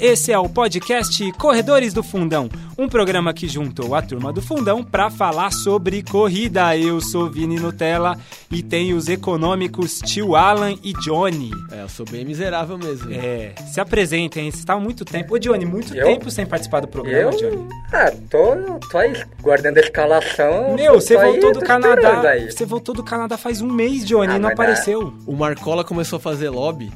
Esse é o podcast Corredores do Fundão, um programa que juntou a turma do Fundão para falar sobre corrida. Eu sou Vini Nutella e tenho os econômicos Tio Alan e Johnny. É, eu sou bem miserável mesmo. É, se apresentem, vocês estavam muito tempo. Ô, Johnny, muito Eu? tempo sem participar do programa, Eu? Johnny. Ah, tô, tô aí guardando a escalação. Meu, tô você aí, voltou do tô Canadá. Aí. Você voltou do Canadá faz um mês, Johnny, Ah, e não dá- apareceu. O Marcola começou a fazer lobby,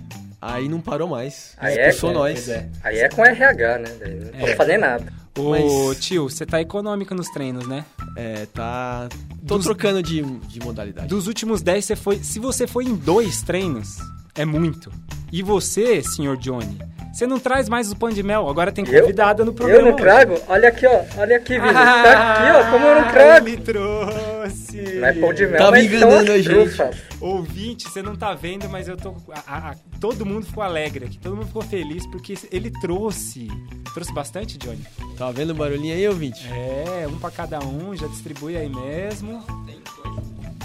aí não parou mais. Aí é, Expulsou é, nós. é. Aí é com RH, né? Daí não É. posso fazer nada. Ô, Mas- tio, você tá econômico nos treinos, né? É, tá. Tô Dos- trocando de, de modalidade. Dos últimos 10, você foi. Se você foi em dois treinos, é muito. E você, senhor Johnny, você não traz mais o pão de mel, agora tem Eu? convidada no programa. Eu não trago? Olha aqui, ó. Olha aqui, Vini. Ah, tá aqui, ó. Como eu não trago. Ele trouxe. Não é pão de mel, Tá mas me são enganando as a gente. trufas. Ouvinte, você não tá vendo, mas eu tô. a- a- todo mundo ficou alegre aqui, todo mundo ficou feliz porque ele trouxe. Trouxe bastante, Johnny? Tá vendo o barulhinho aí, ouvinte? É, um pra cada um, já distribui aí mesmo.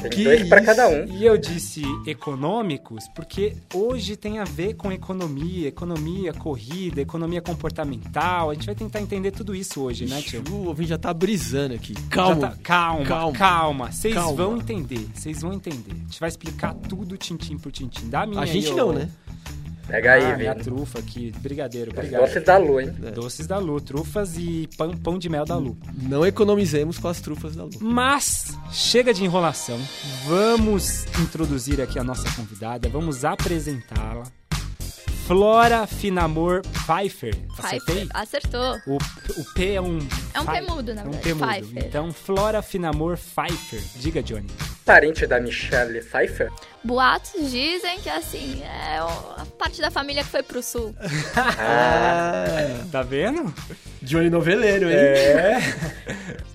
Tem Que dois pra isso? cada um. E eu disse econômicos porque hoje tem a ver com economia, economia corrida, economia comportamental. A gente vai tentar entender tudo isso hoje, né, tio? O ouvinte já tá brisando aqui. Calma. tá- calma, calma. Calma. Vocês Calma. vão entender, vocês vão entender. A gente vai explicar tudo tintim por tintim. Dá a minha A aí, gente ô- não, né? Pega aí, ah, minha Vini. trufa aqui, brigadeiro, obrigado. doces da lua, hein? Doces da Lu, trufas e pão, pão de mel da Lu. Não economizemos com as trufas da Lu. Mas chega de enrolação. Vamos introduzir aqui a nossa convidada, vamos apresentá-la. Flora Finamor Pfeiffer. Acertei? Pfeiffer, acertou. O, o P é um. É um Pfei- P mudo, na é um verdade, P mudo. Pfeiffer. Então, Flora Finamor Pfeiffer. Diga, Johnny. Parente da Michelle Pfeiffer. Boatos dizem que, assim, é a parte da família que foi pro sul. Ah, Tá vendo? Johnny Noveleiro, hein? É.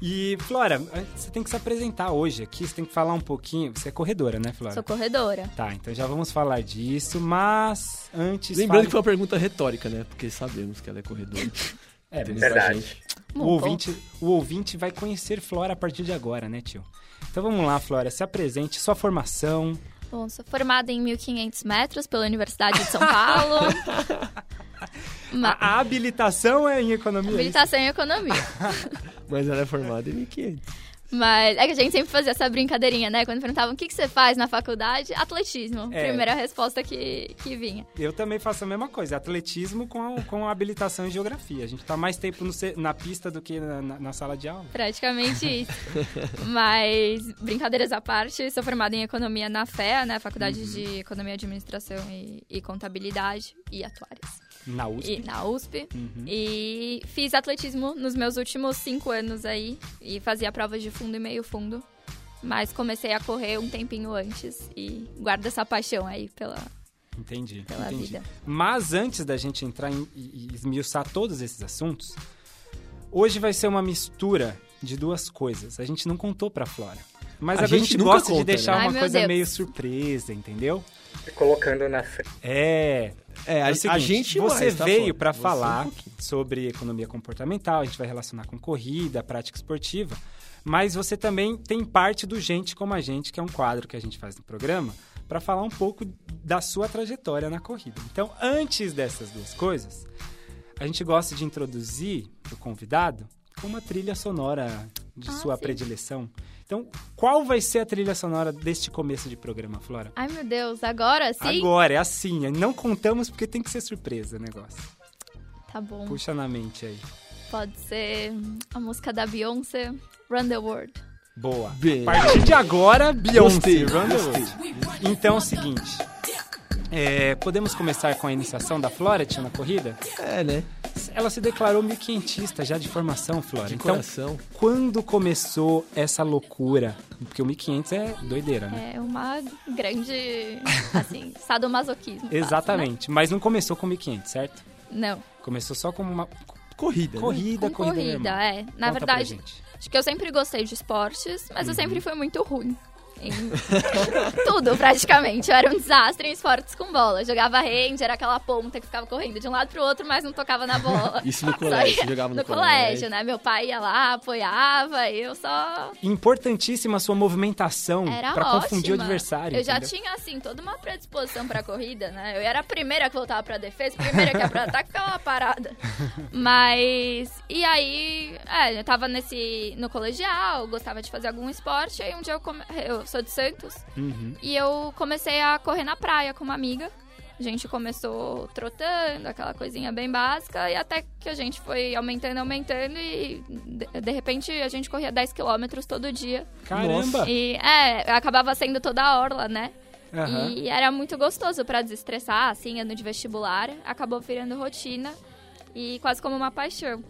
E, Flora, você tem que se apresentar hoje aqui. Você tem que falar um pouquinho. Você é corredora, né, Flora? Sou corredora. Tá, então já vamos falar disso, mas antes. Lembrando fale- que foi uma pergunta retórica, né? Porque sabemos que ela é corredora. É, muita Verdade. gente. o Bom, ouvinte, o ouvinte vai conhecer Flora a partir de agora, né, tio? Então vamos lá, Flora, se apresente, sua formação. Bom, sou formada em 1500 metros pela Universidade de São Paulo. Ma- A, habilitação é em economia. é Habilitação em economia. Mas ela é formada em 1500. Mas é que a gente sempre fazia essa brincadeirinha, né? Quando perguntavam o que, que você faz na faculdade, atletismo. É. Primeira resposta que, que vinha. Eu também faço a mesma coisa, atletismo com a, com a habilitação em geografia. A gente tá mais tempo no na pista do que na, na- na sala de aula. Praticamente isso. Mas, brincadeiras à parte, sou formada em economia na FEA, né? Faculdade de Economia, Administração e, e Contabilidade e Atuárias. Na USP. E, na USP. Uhum. E fiz atletismo nos meus últimos cinco anos aí. E fazia provas de fundo e meio fundo. Mas comecei a correr um tempinho antes e guardo essa paixão aí pela, Entendi. pela entendi. vida. Mas antes da gente entrar em, e, esmiuçar todos esses assuntos, hoje vai ser uma mistura de duas coisas. A gente não contou pra Flora. Mas a, A gente, gente gosta de conta, deixar né? Ai, uma meu coisa Deus. meio surpresa, entendeu? Colocando na frente. É. É, É a, o seguinte, a gente você mais, tá, veio Você falar um sobre economia comportamental, a gente vai relacionar com corrida, prática esportiva, mas você também tem parte do Gente como a Gente, que é um quadro que a gente faz no programa, para falar um pouco da sua trajetória na corrida. Então, antes dessas duas coisas, a gente gosta de introduzir o convidado com uma trilha sonora de Ah, sua sim. predileção. Então, qual vai ser a trilha sonora deste começo de programa, Flora? Ai, meu Deus, agora sim? Agora, é assim. Não contamos porque tem que ser surpresa o negócio. Tá bom. Puxa na mente aí. Pode ser a música da Beyoncé, Run the World. Boa. Bem. A partir de agora, Beyoncé. Run the World. Então é o seguinte. É, podemos começar com a iniciação da Flora, tia, na corrida? É, né? Ela se declarou mil-quinhentista já de formação, Flora. De então, coração. quando começou essa loucura? Porque o 1500 é doideira, né? É uma grande, assim, sadomasoquismo. quase, Exatamente. Mas não começou com 1500, certo? né? Não, Começou só como uma Corrida, né? corrida, com corrida, corrida, é. Na Conta pra verdade, gente. acho que eu sempre gostei de esportes, mas eu Uhum. sempre fui muito ruim. Em tudo, praticamente. Eu era um desastre em esportes com bola. Jogava hand, era aquela ponta que ficava correndo de um lado pro outro, mas não tocava na bola. Isso no Só colégio, você jogava no, no colégio, né? Meu pai ia lá, apoiava, e eu só Importantíssima a sua movimentação pra ótima. confundir o adversário. Eu já entendeu? tinha, assim, toda uma predisposição pra corrida, né? Eu era a primeira que voltava pra defesa, a primeira que ia pro ataque, ficava parada. Mas, e aí, é, eu tava nesse, no colegial, gostava de fazer algum esporte, aí um dia eu, come, eu sou de Santos, Uhum. e eu comecei a correr na praia com uma amiga. A gente começou trotando, aquela coisinha bem básica, e até que a gente foi aumentando, aumentando, e de, de repente a gente corria 10 quilômetros todo dia. Caramba! E é, acabava sendo toda a orla, né? Aham. E era muito gostoso pra desestressar, assim, ano de vestibular. Acabou virando rotina e quase como uma paixão.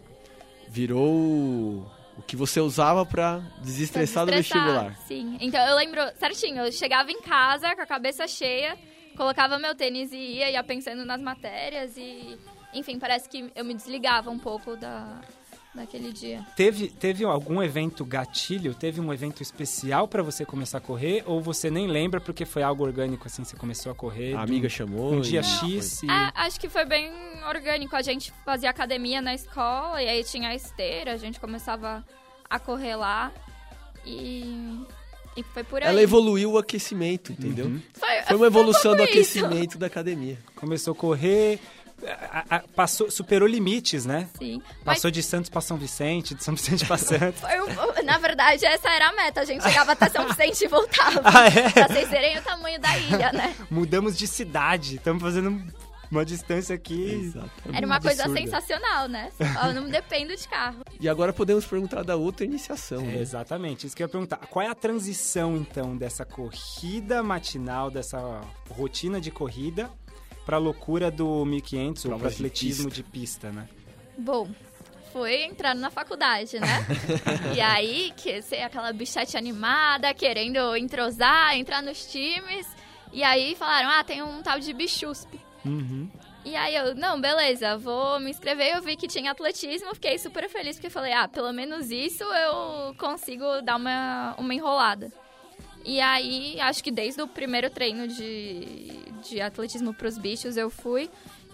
Virou o que você usava pra desestressar do desestressar, vestibular. Sim. Então eu lembro certinho, eu chegava em casa com a cabeça cheia, colocava meu tênis e ia, ia pensando nas matérias e. Enfim, parece que eu me desligava um pouco da, daquele dia. Teve, teve algum evento gatilho? Teve um evento especial pra você começar a correr? Ou você nem lembra porque foi algo orgânico assim? Você começou a correr? A de amiga chamou. Um e- dia X e... É, acho que foi bem orgânico. A gente fazia academia na escola e aí tinha a esteira, a gente começava a correr lá e, e foi por aí. Ela evoluiu o aquecimento, entendeu? Uhum. Foi, Foi uma evolução do pouco isso. aquecimento da academia. Começou a correr, a- a- passou, superou limites, né? Sim. Mas Passou de Santos pra São Vicente, de São Vicente pra Santos. foi na verdade, essa era a meta. A gente chegava até São Vicente e voltava. Ah, é? Pra vocês verem o tamanho da ilha, né? Mudamos de cidade, estamos fazendo uma distância aqui. Exatamente. Era uma coisa absurda. sensacional, né? Eu não dependo de carro. E agora podemos perguntar da outra iniciação, É, né? exatamente, isso que eu ia perguntar. Qual é a transição, então, dessa corrida matinal, dessa rotina de corrida, pra loucura do 1500 ou pro Provas de atletismo pista. de pista, né? Bom, foi entrando na faculdade, né? e aí, que ser aquela bichete animada, querendo entrosar, entrar nos times. E aí falaram, ah, tem um tal de bichuspe. Uhum. E aí eu, não, beleza, vou me inscrever. Eu vi que tinha atletismo, fiquei super feliz, porque falei, ah, pelo menos isso eu consigo dar uma, uma enrolada. E aí, acho que desde o primeiro treino de, de atletismo pros bichos eu fui.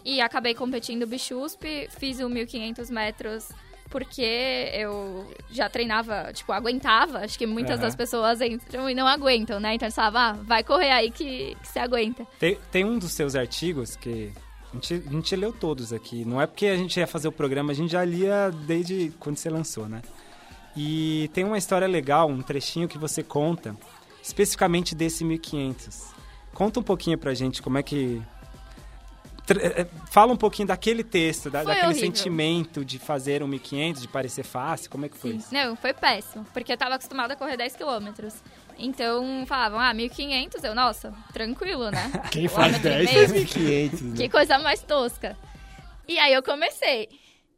E acabei competindo bichuspe, fiz o 1.500 metros porque eu já treinava, tipo, aguentava. Acho que muitas Aham. das pessoas entram e não aguentam, né? Então eles falavam, ah, vai correr aí que, que você aguenta. Tem, tem um dos seus artigos que a gente, a gente leu todos aqui. Não é porque a gente ia fazer o programa, a gente já lia desde quando você lançou, né? E tem uma história legal, um trechinho que você conta, especificamente desse 1500. Conta um pouquinho pra gente como é que. Tra- eh, Fala um pouquinho daquele texto, da- daquele horrível. sentimento de fazer um 1500, de parecer fácil. Como é que foi isso? Não, foi péssimo, porque eu tava acostumada a correr 10 quilômetros. Então falavam, ah, 1.500, eu, nossa, tranquilo, né? Quem faz Quilômetro e 10 meio. faz 1.500, né? Que coisa mais tosca. E aí eu comecei.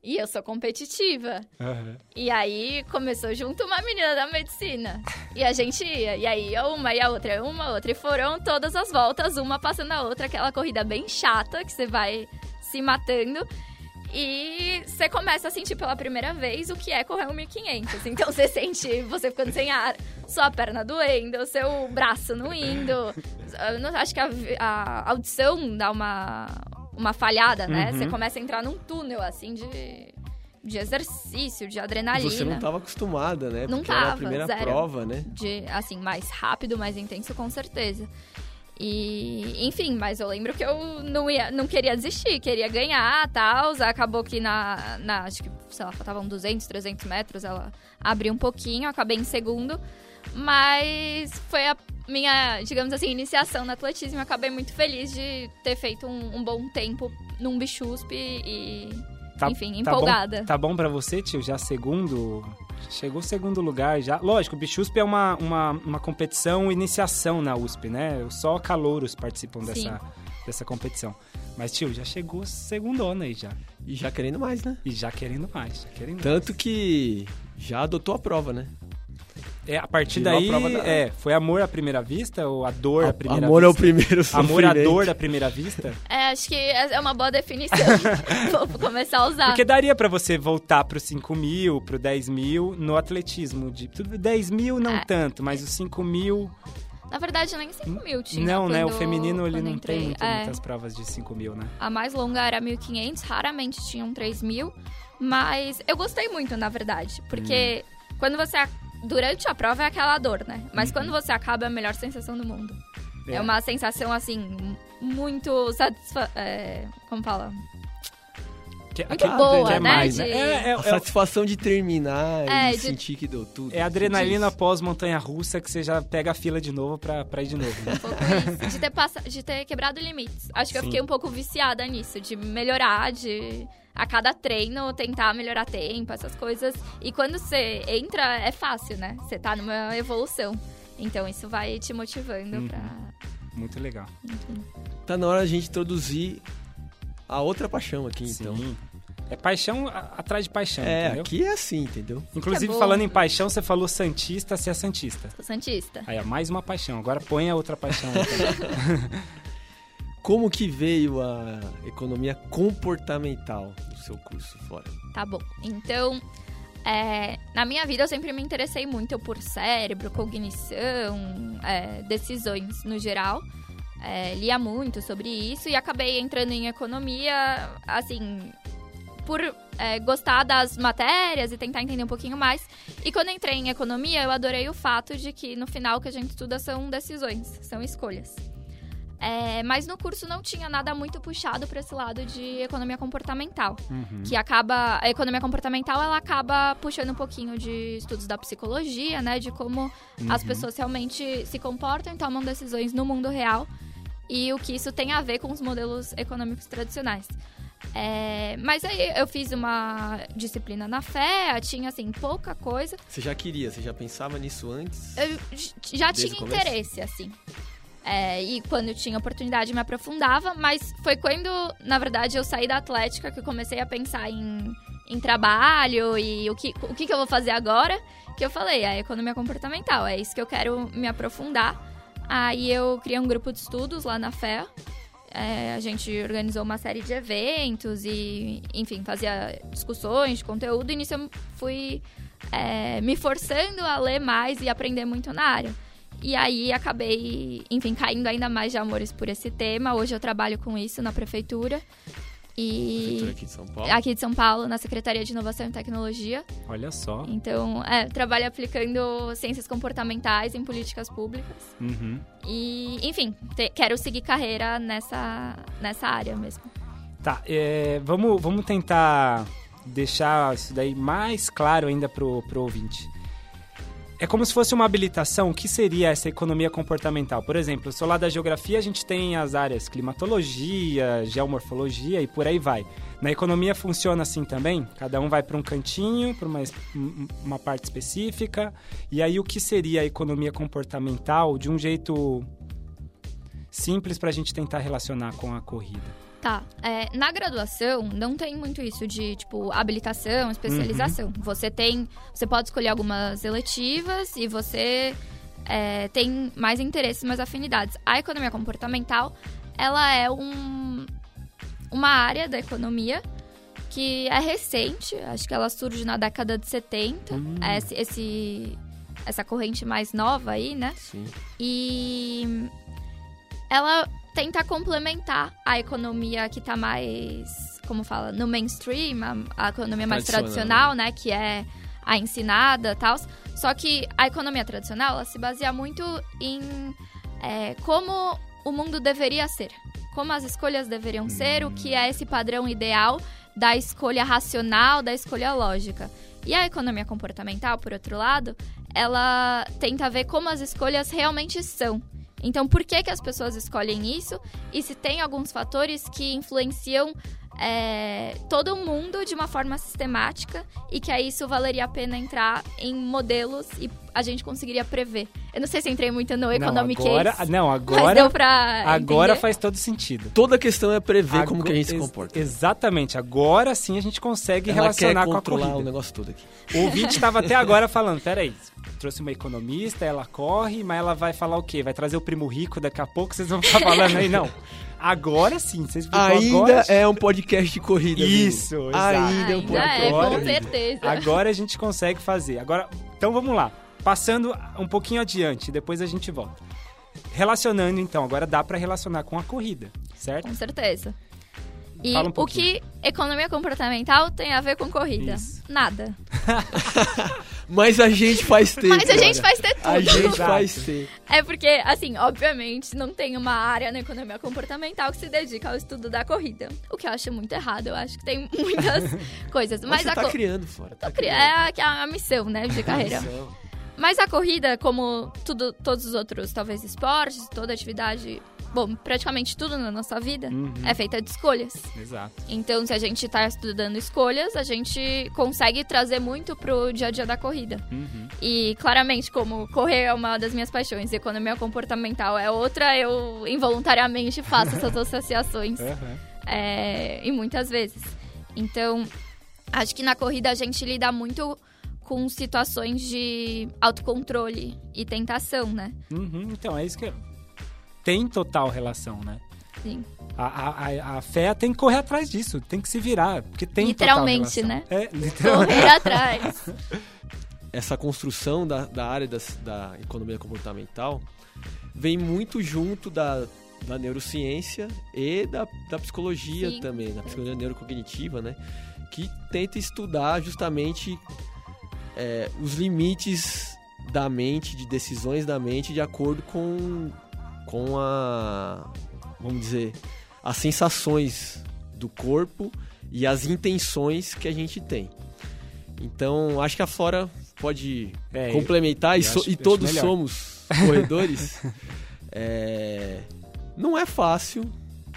E eu sou competitiva. Aham. E aí começou junto uma menina da medicina. E a gente ia. E aí uma e a outra, uma outra. E foram todas as voltas, uma passando a outra, aquela corrida bem chata que você vai se matando. E você começa a sentir pela primeira vez o que é correr um 1500. Então você sente você ficando sem ar, sua perna doendo, seu braço não indo. Eu não- acho que a, a audição dá uma, uma falhada, né? Uhum. Você começa a entrar num túnel, assim, de, de exercício, de adrenalina. Você não tava acostumada, né? Não Porque era a tava, primeira zero. prova, né? de assim mais rápido, mais intenso, com certeza. E, enfim, mas eu lembro que eu não, ia, não queria desistir, queria ganhar, tal. Acabou que na, na, acho que, sei lá, faltavam 200, 300 metros, ela abriu um pouquinho, acabei em segundo. Mas foi a minha, digamos assim, iniciação no atletismo. Eu acabei muito feliz de ter feito um, um bom tempo num bichuspe e, enfim, empolgada. Tá bom, tá bom pra você, tio? Já segundo. Chegou segundo lugar já. Lógico, o Bichusp é uma, uma, uma competição iniciação na USP, né? Só calouros participam Sim. dessa, dessa competição. Mas, tio, já chegou segundona aí já. E já querendo mais, né? E já querendo mais, já querendo Tanto que já adotou a prova, né? É, a partir Virou a daí, prova da- é, foi amor à primeira vista ou a dor à primeira Amor é o vista? primeiro Amor à sofrimento. dor à primeira vista? É, acho que é uma boa definição. Vou começar a usar. Porque daria pra você voltar pro 5 mil, pro 10 mil no atletismo. De, tudo- 10 mil não É. tanto, mas os 5 mil Na verdade, nem 5 mil tinha. não, né? O quando- feminino ele quando não entrei. tem muito- É. muitas provas de 5 mil, né? A mais longa era 1.500, raramente tinham 3.000. Mas eu gostei muito, na verdade. Porque Hum. quando você. A- Durante a prova é aquela dor, né? Mas quando você acaba é a melhor sensação do mundo. É, Uhum. É. uma sensação, assim, muito satisfa... é, Como fala? Que, Muito que- boa, que é né, mais, de- É, é, A é- satisfação de terminar É, e de- sentir que deu tudo. é a adrenalina Isso. pós-montanha russa que você já pega a fila de novo pra, pra ir de novo. né? Um pouco isso. De ter, passa... de ter quebrado limites. Acho que eu Sim. fiquei um pouco viciada nisso. De melhorar, de... A cada treino, tentar melhorar tempo, essas coisas. E quando você entra, é fácil, né? Você tá numa evolução. Então isso vai te motivando Uhum. pra... Muito legal. Tá na hora a gente introduzir a outra paixão aqui, então. Sim. É paixão atrás de paixão, É, entendeu? aqui é assim, entendeu? Inclusive, bom. falando em paixão, você falou Santista, você é Santista. Sou Santista. Aí, ó, mais uma paixão. Agora põe a outra paixão. Como que veio a economia comportamental no seu curso fora? Tá bom. Então, é, na minha vida eu sempre me interessei muito por cérebro, cognição, é, decisões no geral. É, lia muito sobre isso e acabei entrando em economia, assim, por é, gostar das matérias e tentar entender um pouquinho mais. E quando entrei em economia, eu adorei o fato de que no final o que a gente estuda são decisões, são escolhas. É, mas no curso não tinha nada muito puxado para esse lado de economia comportamental Uhum. que acaba a economia comportamental ela acaba puxando um pouquinho de estudos da psicologia, né, de como as pessoas realmente se comportam e tomam decisões no mundo real e o que isso tem a ver com os modelos econômicos tradicionais. É, mas aí eu fiz uma disciplina na fé, tinha assim pouca coisa. Você já queria, você já pensava nisso antes? Eu já tinha interesse, assim. É, e quando eu tinha oportunidade me aprofundava, mas foi quando, na verdade, eu saí da Atlética que eu comecei a pensar em, em trabalho e o que, o que, que eu vou fazer agora, que eu falei, a economia comportamental, é isso que eu quero me aprofundar. Aí eu criei um grupo de estudos lá na FEA. É, a gente organizou uma série de eventos e, enfim, fazia discussões de conteúdo. E nisso eu fui é, me forçando a ler mais e aprender muito na área. E aí acabei, enfim, caindo ainda mais de amores por esse tema. Hoje eu trabalho com isso na prefeitura. E aqui de São Paulo? aqui de São Paulo, na Secretaria de Inovação e Tecnologia. Olha só. Então, é, trabalho aplicando ciências comportamentais em políticas públicas. Uhum. E, enfim, te- quero seguir carreira nessa, nessa área mesmo. Tá, é, vamos, vamos tentar deixar isso daí mais claro ainda pro, pro ouvinte. É como se fosse uma habilitação. O que seria essa economia comportamental? Por exemplo, eu lá da geografia, a gente tem as áreas climatologia, geomorfologia e por aí vai. Na economia funciona assim também? Cada um vai para um cantinho, para uma, um- uma parte específica. E aí, o que seria a economia comportamental de um jeito simples para a gente tentar relacionar com a corrida? Tá. É, na graduação, não tem muito isso de, tipo, habilitação, especialização. Você tem. Você pode escolher algumas eletivas e você é, tem mais interesses, mais afinidades. A economia comportamental, ela é um, uma área da economia que é recente, acho que ela surge na década de 70. Hum. Esse, esse- essa corrente mais nova aí, né? Sim. E ela tenta complementar a economia que tá mais, como fala, no mainstream, a, a economia mais Tradicional, tradicional, né, que é a ensinada e tal. Só que a economia tradicional, ela se baseia muito em é, como o mundo deveria ser. Como as escolhas deveriam ser, o que é esse padrão ideal da escolha racional, da escolha lógica. E a economia comportamental, por outro lado, ela tenta ver como as escolhas realmente são. Então, por que, que as pessoas escolhem isso? E se tem alguns fatores que influenciam é, todo mundo de uma forma sistemática e que aí isso valeria a pena entrar em modelos e a gente conseguiria prever. Eu não sei se entrei muito no Economic não, agora, Case, não, mas agora, deu pra agora entender. faz todo sentido. Toda a questão é prever como Ago- que a gente se ex- comporta. Exatamente, agora sim a gente consegue Ela quer relacionar com a controlar o corrida. negócio todo aqui. O ouvinte estava até agora falando, peraí, trouxe uma economista, ela corre, mas ela vai falar o quê? Vai trazer o primo rico daqui a pouco, vocês vão ficar falando aí, não. Agora sim, vocês Ainda agora... é um podcast de corrida. amigo. Isso, exato. Ainda é um podcast é, agora, com certeza. Agora a gente consegue fazer. Agora, então vamos lá. Passando um pouquinho adiante, depois a gente volta. relacionando então, agora dá para relacionar com a corrida, certo? Com certeza. E Fala um o que economia comportamental tem a ver com corrida? Isso. Nada. Mas a gente faz ter. Mas a gente faz ter tudo. A gente faz ter. É porque, assim, obviamente, não tem uma área na economia comportamental que se dedica ao estudo da corrida. O que eu acho muito errado. Eu acho que tem muitas coisas. Mas, Mas você a tá criando, Flora. Tá criando. É a, a missão, né, de carreira. Missão. Mas a corrida, como tudo, todos os outros, talvez esportes, toda atividade, bom, praticamente tudo na nossa vida Uhum. é feita de escolhas. Exato. Então, se a gente tá estudando escolhas, a gente consegue trazer muito pro dia a dia da corrida. Uhum. E claramente, como correr é uma das minhas paixões, e economia comportamental é outra, eu involuntariamente faço essas associações Aham. é, e muitas vezes. Então, acho que na corrida a gente lida muito com situações de autocontrole e tentação, né? Uhum, Então, é isso que tem total relação, né? Sim. A, a, a, a fé tem que correr atrás disso, tem que se virar, porque tem Literalmente, total relação. né? É, literalmente. Correr atrás. essa construção da, da área das- da economia comportamental vem muito junto da, da neurociência e da, da psicologia Sim. também, da psicologia neurocognitiva, né? Que tenta estudar justamente é, os limites da mente, de decisões da mente, de acordo com, com a, vamos dizer, as sensações do corpo e as intenções que a gente tem. Então, acho que a Flora pode É, complementar, e, eu so- acho- e eu todos somos corredores. É, não é fácil,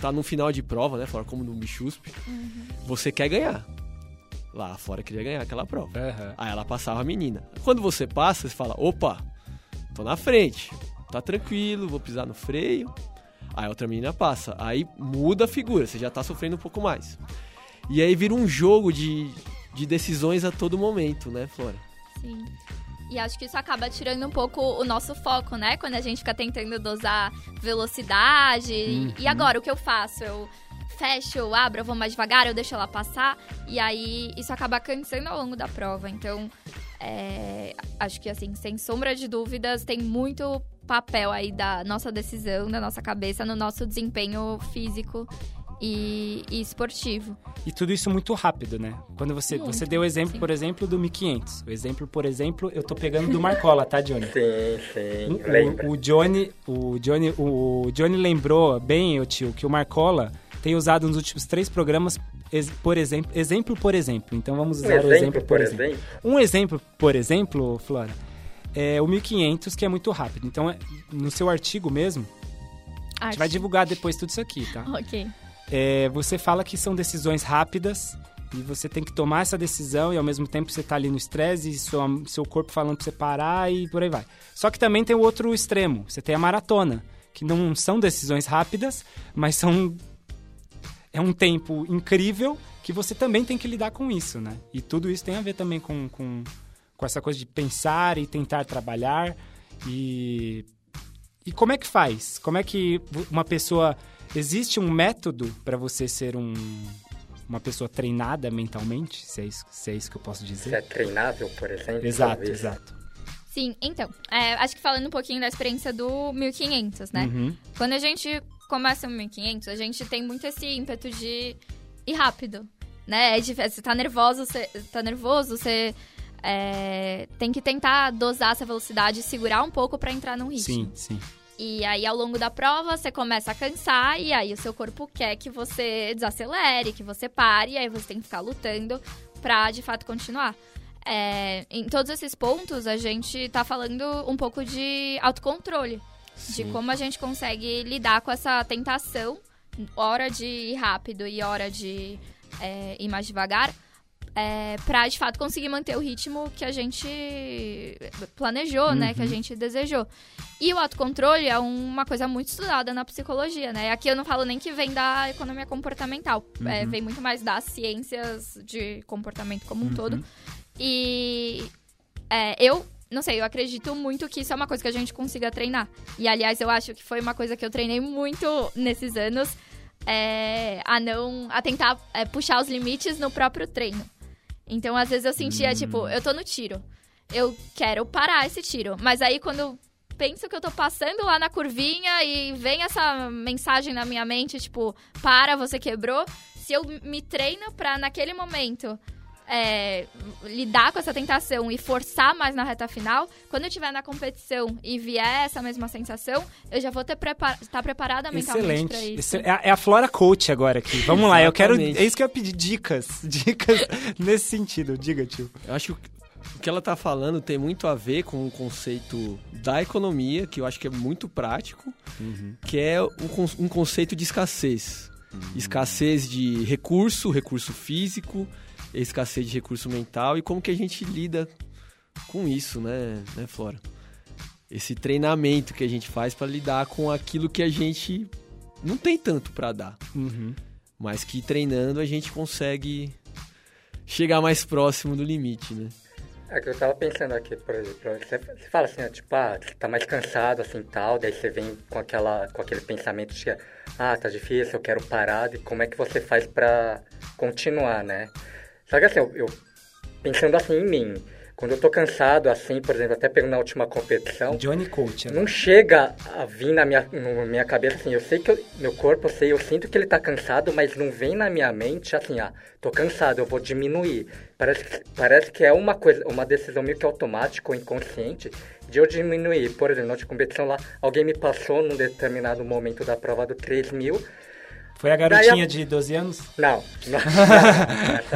tá no final de prova, né, Flora? Como no Michusp. Você quer ganhar. Lá a Flora queria ganhar aquela prova. Aham. Aí ela passava a menina. Quando você passa, você fala: opa, tô na frente, tá tranquilo, vou pisar no freio. Aí a outra menina passa. Aí muda a figura, você já tá sofrendo um pouco mais. E aí vira um jogo de, de decisões a todo momento, né, Flora? Sim. E acho que isso acaba tirando um pouco o nosso foco, né? Quando a gente fica tentando dosar velocidade. E agora, o que eu faço? Eu fecho, eu abro, eu vou mais devagar, eu deixo ela passar. E aí, isso acaba cansando ao longo da prova. Então, é, acho que, assim, sem sombra de dúvidas, tem muito papel aí da nossa decisão, da nossa cabeça, no nosso desempenho físico e, e esportivo. E tudo isso muito rápido, né? Quando você, Muito, você deu o exemplo, sim. por exemplo, do 1500. O exemplo, por exemplo, eu tô pegando do Marcola, tá, Johnny? Sim, sim, O, o, o Johnny, o Johnny, o Johnny lembrou bem, o tio, que o Marcola tem usado nos últimos três programas, por exemplo, exemplo por exemplo. Então vamos Um usar o exemplo, exemplo por por exemplo. exemplo. Um exemplo, por exemplo, Flora, é o 1500, que é muito rápido. Então, é- no seu artigo mesmo, a gente vai divulgar depois tudo isso aqui, tá? Ok. É, você fala que são decisões rápidas e você tem que tomar essa decisão e ao mesmo tempo você tá ali no estresse e sua, seu corpo falando pra você parar e por aí vai. Só que também tem o outro extremo, você tem a maratona, que não são decisões rápidas, mas são é um tempo incrível que você também tem que lidar com isso, né? E tudo isso tem a ver também com, com, com essa coisa de pensar e tentar trabalhar e e como é que faz? Como é que uma pessoa existe um método para você ser um uma pessoa treinada mentalmente? Se é isso, se é isso que eu posso Se é dizer? treinável, por exemplo. Exato, talvez. exato. Sim, então, é, acho que falando um pouquinho da experiência do 1500, né? Uhum. Quando a gente começa o 1500, a gente tem muito esse ímpeto de ir rápido, né? É difícil, você tá nervoso, você tá nervoso, você é, tem que tentar dosar essa velocidade e segurar um pouco pra entrar num ritmo. Sim, sim. E aí, ao longo da prova, você começa a cansar e aí o seu corpo quer que você desacelere, que você pare, e aí você tem que ficar lutando pra, de fato, continuar. É, em todos esses pontos, a gente tá falando um pouco de autocontrole. De Sim. como a gente consegue lidar com essa tentação, hora de ir rápido e hora de é, ir mais devagar, é, pra de fato conseguir manter o ritmo que a gente planejou, né? Que a gente desejou. E o autocontrole é uma coisa muito estudada na psicologia, né? Aqui eu não falo nem que vem da economia comportamental, é, vem muito mais das ciências de comportamento como um todo. E é, eu, não sei, eu acredito muito que isso é uma coisa que a gente consiga treinar. E aliás, eu acho que foi uma coisa que eu treinei muito nesses anos. é, a não. a tentar é, puxar os limites no próprio treino. Então, às vezes eu sentia, tipo, eu tô no tiro. Eu quero parar esse tiro. Mas aí, quando penso que eu tô passando lá na curvinha e vem essa mensagem na minha mente, tipo, para, você quebrou. Se eu me treino pra naquele momento é, lidar com essa tentação e forçar mais na reta final, quando eu estiver na competição e vier essa mesma sensação, eu já vou ter prepar estar preparada mentalmente Excelente. pra isso. Excel- É a, é a Flora Coach agora aqui. Vamos lá, eu quero. É isso que eu ia pedir dicas. Dicas nesse sentido. Diga, tio. Eu acho que o que ela tá falando tem muito a ver com o conceito da economia, que eu acho que é muito prático, que é um, um conceito de escassez. Escassez de recurso, recurso físico, escassez de recurso mental e como que a gente lida com isso, né, né Flora? Esse treinamento que a gente faz para lidar com aquilo que a gente não tem tanto para dar, Uhum. mas que treinando a gente consegue chegar mais próximo do limite, né? É que eu tava pensando aqui, por exemplo, você, você fala assim, ó, tipo, ah, você tá mais cansado, assim, tal, daí você vem com, aquela, com aquele pensamento de, ah, tá difícil, eu quero parar, e como é que você faz pra continuar, né? Só que assim, eu, eu- pensando assim em mim, quando eu tô cansado, assim, por exemplo, até pegando na última competição, Johnny Coach. né? não chega a vir na minha, na minha cabeça assim, eu sei que eu- meu corpo, eu sei, eu sinto que ele tá cansado, mas não vem na minha mente assim, ah, tô cansado, eu vou diminuir. Parece, que- parece que é uma coisa, uma decisão meio que automática ou inconsciente de eu diminuir. Por exemplo, na última competição lá, alguém me passou num determinado momento da prova do 3 mil. Foi a garotinha a- de 12 anos? Não, não,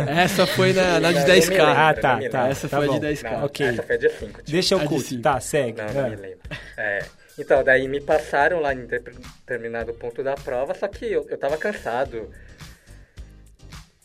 não, Essa foi na, na de Não, 10K. não me lembro, Ah, tá, tá. lembro. Essa tá foi a bom. de 10K. não, Ok. essa foi a de 5. Deixa eu cinco. Tá, segue. Não, não Ah. me lembro. É, então, daí me passaram lá em determinado ponto da prova, só que eu, eu tava cansado.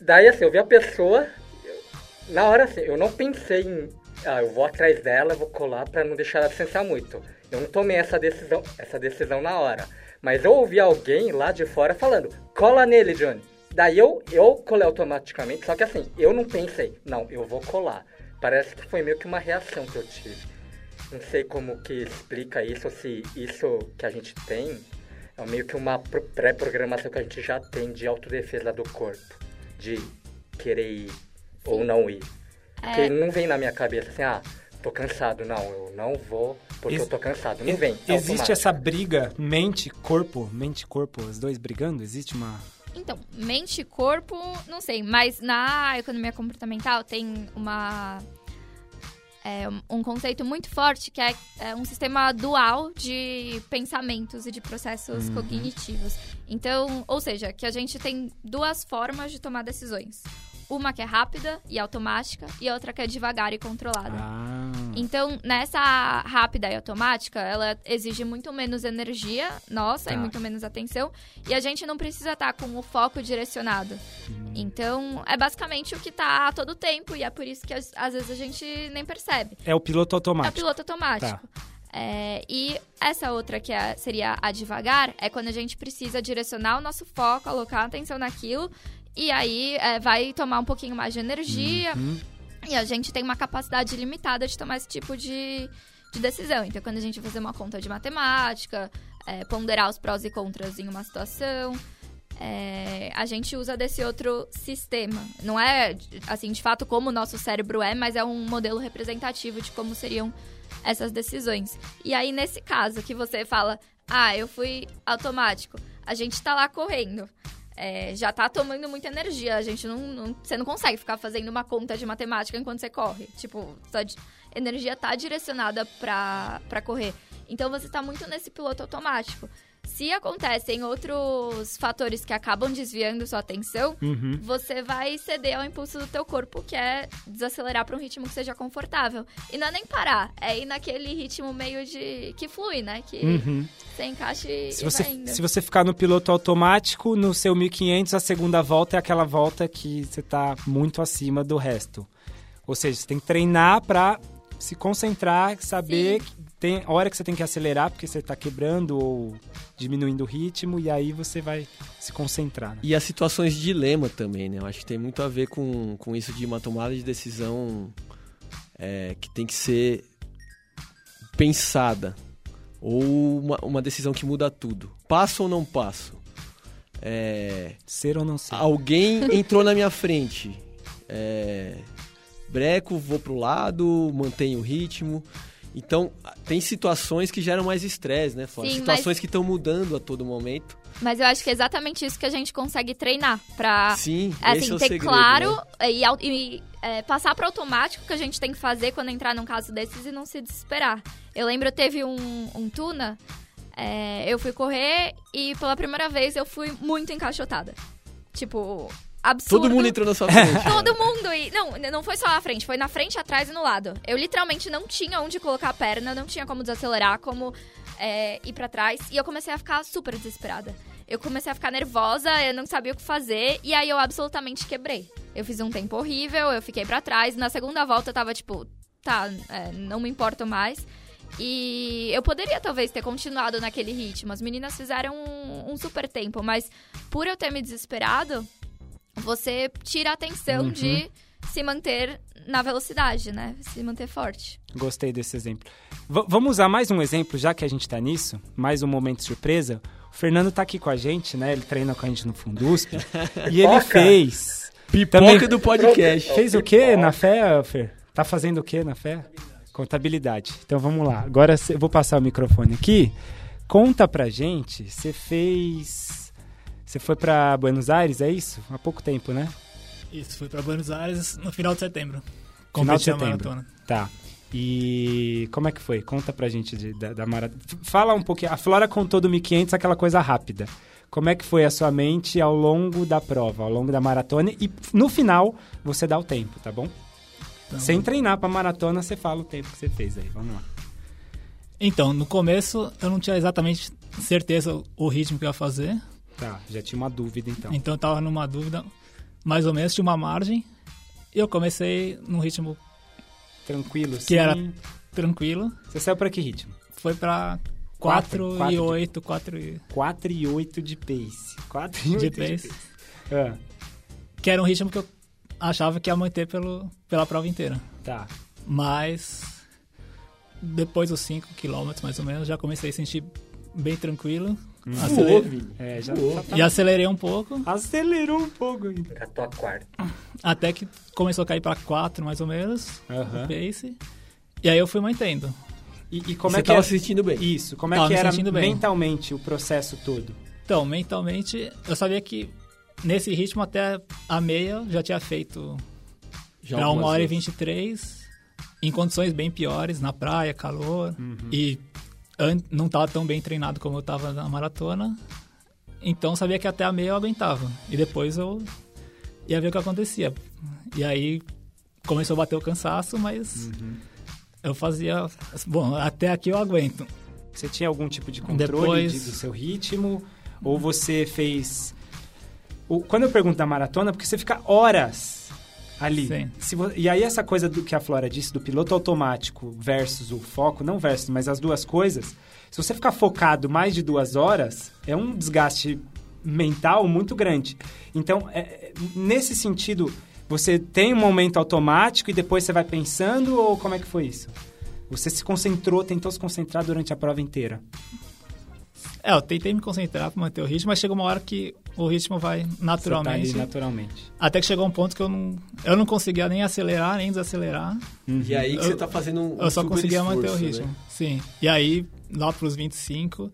Daí, assim, eu vi a pessoa, eu- na hora, assim, eu não pensei em, ah, eu vou atrás dela, eu vou colar pra não deixar ela distanciar muito. Eu não tomei essa decisão, essa decisão na hora. Mas eu ouvi alguém lá de fora falando, cola nele, Johnny. Daí eu, eu colei automaticamente, só que assim, eu não pensei, não, eu vou colar. Parece que foi meio que uma reação que eu tive. Não sei como que explica isso, ou se isso que a gente tem é meio que uma pro- pré-programação que a gente já tem de autodefesa do corpo. De querer ir ou não ir. Porque É. não vem na minha cabeça assim, ah, tô cansado. Não, eu não vou porque Ex- eu tô cansado. Não vem. é Existe automático. essa briga mente-corpo? Mente-corpo, os dois brigando? Existe uma. Então, mente e corpo, não sei, mas na economia comportamental tem uma é, um conceito muito forte que é, é um sistema dual de pensamentos e de processos cognitivos. Então, ou seja, que a gente tem duas formas de tomar decisões. Uma que é rápida e automática e outra que é devagar e controlada. Ah. Então, nessa rápida e automática, ela exige muito menos energia nossa Tá. e muito menos atenção. E a gente não precisa estar com o foco direcionado. Hum. Então, é basicamente o que tá a todo tempo. E é por isso que às, às vezes a gente nem percebe. É o piloto É o automático. piloto automático. É, e essa outra que é- seria a devagar é quando a gente precisa direcionar o nosso foco, alocar a atenção naquilo. E aí é, vai tomar um pouquinho mais de energia. Uhum. E a gente tem uma capacidade limitada de tomar esse tipo de, de decisão. Então, quando a gente fazer uma conta de matemática, é, ponderar os prós e contras em uma situação, é, a gente usa desse outro sistema. Não é, assim, de fato, como o nosso cérebro é, mas é um modelo representativo de como seriam essas decisões. E aí, nesse caso que você fala, ah, eu fui automático, a gente tá lá correndo. É, já tá tomando muita energia. A gente não, não- Você não consegue ficar fazendo uma conta de matemática enquanto você corre. Tipo, sua di- energia tá direcionada pra correr. Então você tá muito nesse piloto automático. Se acontecem outros fatores que acabam desviando sua atenção, Uhum. você vai ceder ao impulso do teu corpo, que é desacelerar para um ritmo que seja confortável. E não é nem parar, é ir naquele ritmo meio de que flui, né? Que Uhum. você encaixa e, Se você, vai indo. se você ficar no piloto automático, no seu 1500, a segunda volta é aquela volta que você tá muito acima do resto. Ou seja, você tem que treinar pra se concentrar, saber Sim. Tem hora que você tem que acelerar porque você tá quebrando ou diminuindo o ritmo e aí você vai se concentrar. né? E as situações de dilema também, né? Eu acho que tem muito a ver com, com isso de uma tomada de decisão é, que tem que ser pensada. Ou uma, uma decisão que muda tudo. Passo ou não passo? É, Ser ou não ser. alguém entrou na minha frente. É, breco, vou pro lado, mantenho o ritmo. Então, tem situações que geram mais estresse, né, Flora? Sim, Situações mas- que estão mudando a todo momento. Mas eu acho que é exatamente isso que a gente consegue treinar. Pra, Sim, assim, é ter segredo, claro né? e, e, é, passar para automático que a gente tem que fazer quando entrar num caso desses e não se desesperar. Eu lembro, teve um, um tuna, é, eu fui correr e pela primeira vez eu fui muito encaixotada. Tipo, absurdo. Todo mundo entrou na sua frente. Todo mundo. E, não, não foi só na frente, foi na frente, atrás e no lado. Eu literalmente não tinha onde colocar a perna, não tinha como desacelerar, como é, ir pra trás. E eu comecei a ficar super desesperada. Eu comecei a ficar nervosa, eu não sabia o que fazer. E aí eu absolutamente quebrei. Eu fiz um tempo horrível, eu fiquei pra trás. Na segunda volta eu tava tipo, tá, é, não me importo mais. E eu poderia talvez ter continuado naquele ritmo. As meninas fizeram um, um super tempo, mas por eu ter me desesperado, você tira a atenção Uhum. de se manter na velocidade, né? Se manter forte. Gostei desse exemplo. V- vamos usar mais um exemplo, já que a gente tá nisso, mais um momento surpresa. O Fernando tá aqui com a gente, né? Ele treina com a gente no Fundusp. e ele fez. Pipoca Também- do podcast. Fez o quê na fé, Fer? Tá fazendo o quê na fé? Contabilidade. Então vamos lá. Agora eu vou passar o microfone aqui. Conta pra gente, você fez. Você foi pra Buenos Aires, é isso? Há pouco tempo, né? Isso, fui pra Buenos Aires no final de setembro. Final de setembro. maratona. Tá. E como é que foi? Conta pra gente de- da, da maratona. Fala um pouquinho. A Flora contou do 1500 aquela coisa rápida. Como é que foi a sua mente ao longo da prova, ao longo da maratona? E no final, você dá o tempo, tá bom? Então, Sem treinar pra maratona, você fala o tempo que você fez aí. Vamos lá. Então, no começo eu não tinha exatamente certeza o ritmo que eu ia fazer. Tá, já tinha uma dúvida então. Então eu tava numa dúvida, mais ou menos, tinha uma margem. E eu comecei num ritmo Tranquilo, Que era- sim. tranquilo. Você saiu pra que ritmo? Foi pra Quatro, 4 quatro e de- 8, 4 e... 4 e 8 de pace. 4 e 8 de de pace. pace. Ah, Que era um ritmo que eu achava que ia manter pelo, pela prova inteira. tá. Mas depois dos 5 quilômetros, mais ou menos, já comecei a sentir bem tranquilo. Acele- Vini. É, já, tá- E acelerei um pouco, acelerou um pouco ainda. Catou a quarta. até que começou a cair para 4, mais ou menos, Aham. o pace. E aí eu fui mantendo. E, e como Você é que tava era... se sentindo bem. Isso, como é Tava que me era bem. mentalmente o processo todo? Então, mentalmente, eu sabia que nesse ritmo até a meia eu já tinha feito Já 1 hora e vezes. 23, em condições bem piores, na praia, calor. Uhum. E não tava tão bem treinado como eu tava na maratona. Então sabia que até a meia eu aguentava. E depois eu ia ver o que acontecia. E aí começou a bater o cansaço, mas Uhum. eu fazia. Bom, até aqui eu aguento. Você tinha algum tipo de controle Depois- de- do seu ritmo? Ou você fez... Quando eu pergunto da maratona, porque você fica horas ali. E aí essa coisa do que a Flora disse, do piloto automático versus o foco, não versus, mas as duas coisas, se você ficar focado mais de duas horas, é um desgaste mental muito grande. Então, é- é- nesse sentido, você tem um momento automático e depois você vai pensando, ou como é que foi isso? Você se concentrou, tentou se concentrar durante a prova inteira. É, eu tentei me concentrar para manter o ritmo, mas chegou uma hora que o ritmo vai Você tá ali naturalmente. naturalmente. Até que chegou um ponto que eu não, eu não conseguia nem acelerar, nem desacelerar. E aí que Eu- você tá fazendo um eu só super conseguia manter o esforço, ritmo. né? Sim. E aí, lá pros 25,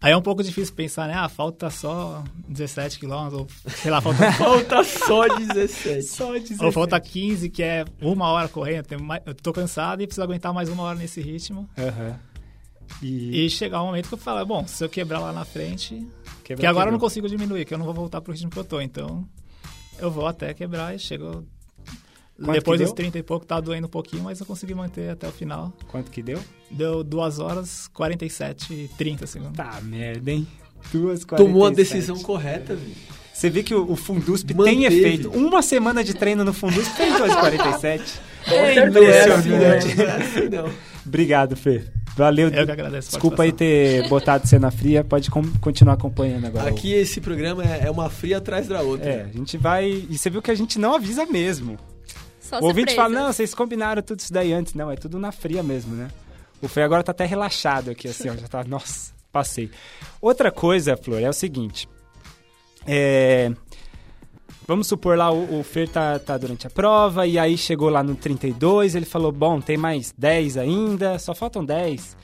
aí é um pouco difícil pensar, né? Ah, falta só 17 quilômetros, ou sei lá, falta, Falta só 17. Só dizer. ou falta 15, que é uma hora correndo. Eu, tenho mais- eu tô cansado e preciso aguentar mais uma hora nesse ritmo. Aham. E, E chegar um momento que eu falo, bom, se eu quebrar lá na frente, quebra- que agora eu não consigo diminuir, que eu não vou voltar pro ritmo que eu tô. Então, eu vou até quebrar e chego. Quanto Depois dos deu? 30 e pouco, tá doendo um pouquinho, mas eu consegui manter até o final. Quanto que deu? Deu 2 horas 47 e 30 segundos. Tá, merda, hein? Duas Tomou a 47. decisão correta, velho. Você vê que o, o Fundusp tem Manteve. efeito. Uma semana de treino no Fundusp tem 2,47. É Não é assim, impressionante. Não é assim, não. Obrigado, Fê. Valeu. Eu que agradeço Desculpa aí ter botado cena fria. Pode com- continuar acompanhando agora. Aqui esse programa é é uma fria atrás da outra. É, a gente vai. E você viu que a gente não avisa mesmo. Só o ouvinte surpresas. fala, não, vocês combinaram tudo isso daí antes. Não, é tudo na fria mesmo, né? O Fê agora tá até relaxado aqui, assim, ó. Já tá, nossa, passei. Outra coisa, Flor, é o seguinte. É... vamos supor lá, o, o Fer tá, tá durante a prova, e aí chegou lá no 32, ele falou, bom, tem mais 10 ainda, só faltam 10.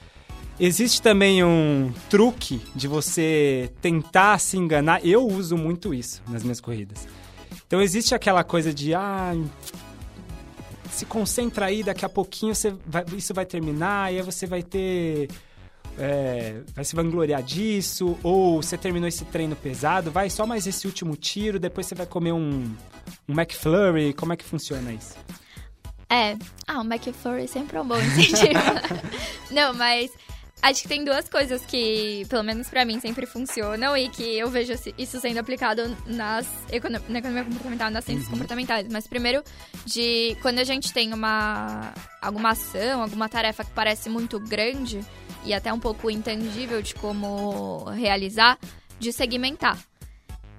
Existe também um truque de você tentar se enganar. Eu uso muito isso nas minhas corridas. Então existe aquela coisa de, ah, se concentra aí, daqui a pouquinho você vai, isso vai terminar, e aí você vai ter. É, vai se vangloriar disso, ou você terminou esse treino pesado, vai só mais esse último tiro, depois você vai comer um, um McFlurry, como é que funciona isso? É, ah, o McFlurry sempre é um bom incentivo. Não, mas Acho que tem duas coisas que, pelo menos para mim, sempre funcionam e que eu vejo isso sendo aplicado nas na economia comportamental, nas ciências uhum. comportamentais. Mas primeiro, de quando a gente tem uma alguma ação, alguma tarefa que parece muito grande e até um pouco intangível de como realizar, de segmentar.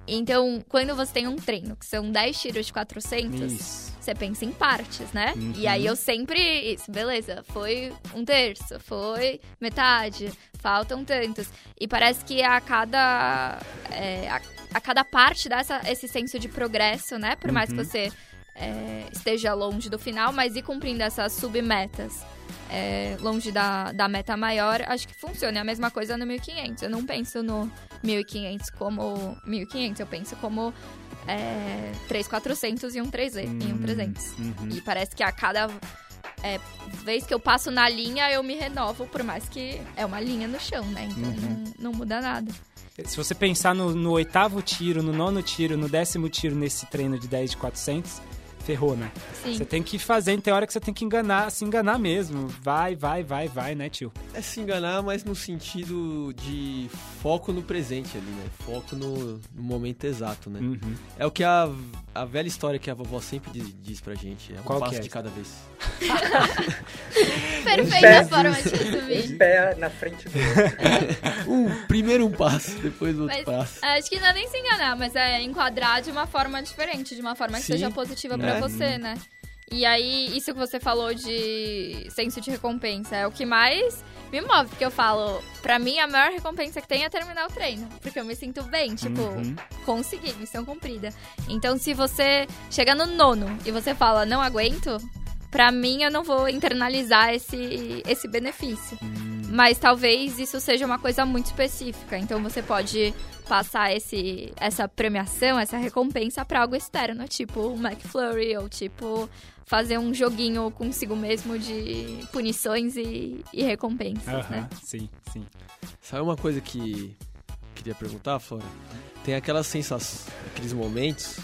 Então, quando você tem um treino, que são 10 tiros de 400, isso. você pensa em partes, né? Uhum. E aí eu sempre, isso, beleza, foi um terço, foi metade, faltam tantos. E parece que a cada, é, a, a, cada parte dá essa, esse senso de progresso, né? Por mais que uhum. você é, esteja longe do final, mas ir cumprindo essas submetas é, longe da, da meta maior, acho que funciona. É a mesma coisa no 1500. Eu não penso no 1500 como 1500, eu penso como é, 3400 e um 300. Hum, e, um 300. Uhum. e parece que a cada é, vez que eu passo na linha, eu me renovo, por mais que é uma linha no chão, né? Então uhum. não, não muda nada. Se você pensar no, no, oitavo tiro, no nono tiro, no décimo tiro nesse treino de 10 de 400, ferrou, né? Sim. Você tem que fazer, tem hora que você tem que enganar, se enganar mesmo. Vai, vai, vai, vai, né, tio? É se enganar, mas no sentido de foco no presente ali, né? Foco no, no momento exato, né? Uhum. É o que a, a velha história que a vovó sempre diz, diz pra gente. É um Qual passo é? de cada vez. Perfeita forma de resumir. Um pé na frente do outro. um, primeiro um passo, depois outro mas, passo. Acho que não é nem se enganar, mas é enquadrar de uma forma diferente, de uma forma que Sim, seja positiva né? para você, né? E aí, isso que você falou de senso de recompensa é o que mais me move, porque eu falo, pra mim a maior recompensa que tem é terminar o treino, porque eu me sinto bem, tipo, uhum. consegui, missão cumprida. Então, se você chega no nono e você fala, não aguento, pra mim eu não vou internalizar esse, esse benefício. Hum. Mas talvez isso seja uma coisa muito específica. Então você pode passar esse, essa premiação, essa recompensa para algo externo, tipo o McFlurry, ou tipo fazer um joguinho consigo mesmo de punições e, e recompensas, uh -huh, né? Sim, sim. Sabe uma coisa que queria perguntar, Flora? Tem aquelas sensações, aqueles momentos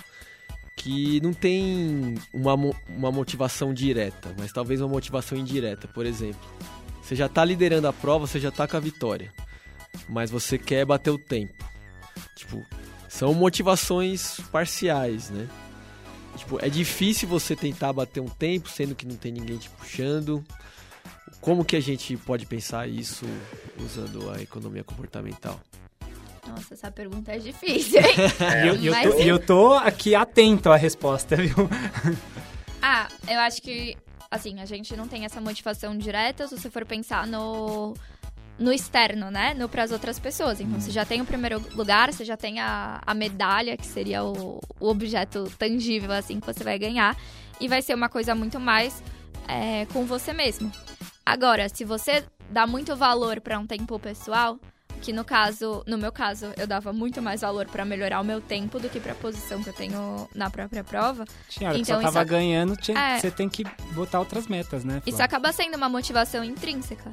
que não tem uma, uma motivação direta, mas talvez uma motivação indireta. Por exemplo, você já está liderando a prova, você já está com a vitória, mas você quer bater o tempo. Tipo, são motivações parciais, né? Tipo, é difícil você tentar bater um tempo, sendo que não tem ninguém te puxando. Como que a gente pode pensar isso usando a economia comportamental? Nossa, essa pergunta é difícil, hein? E eu, eu, tô, eu tô aqui atento à resposta, viu? Ah, eu acho que, assim, a gente não tem essa motivação direta se você for pensar no, no externo, né? No para as outras pessoas. Então, você já tem o primeiro lugar, você já tem a, a medalha, que seria o, o objeto tangível, assim, que você vai ganhar. E vai ser uma coisa muito mais é, com você mesmo. Agora, se você dá muito valor para um tempo pessoal, que no caso, no meu caso, eu dava muito mais valor para melhorar o meu tempo do que para a posição que eu tenho na própria prova. Tinha, então, você tava ganhando, tinha, é, você tem que botar outras metas, né? Isso acaba sendo uma motivação intrínseca.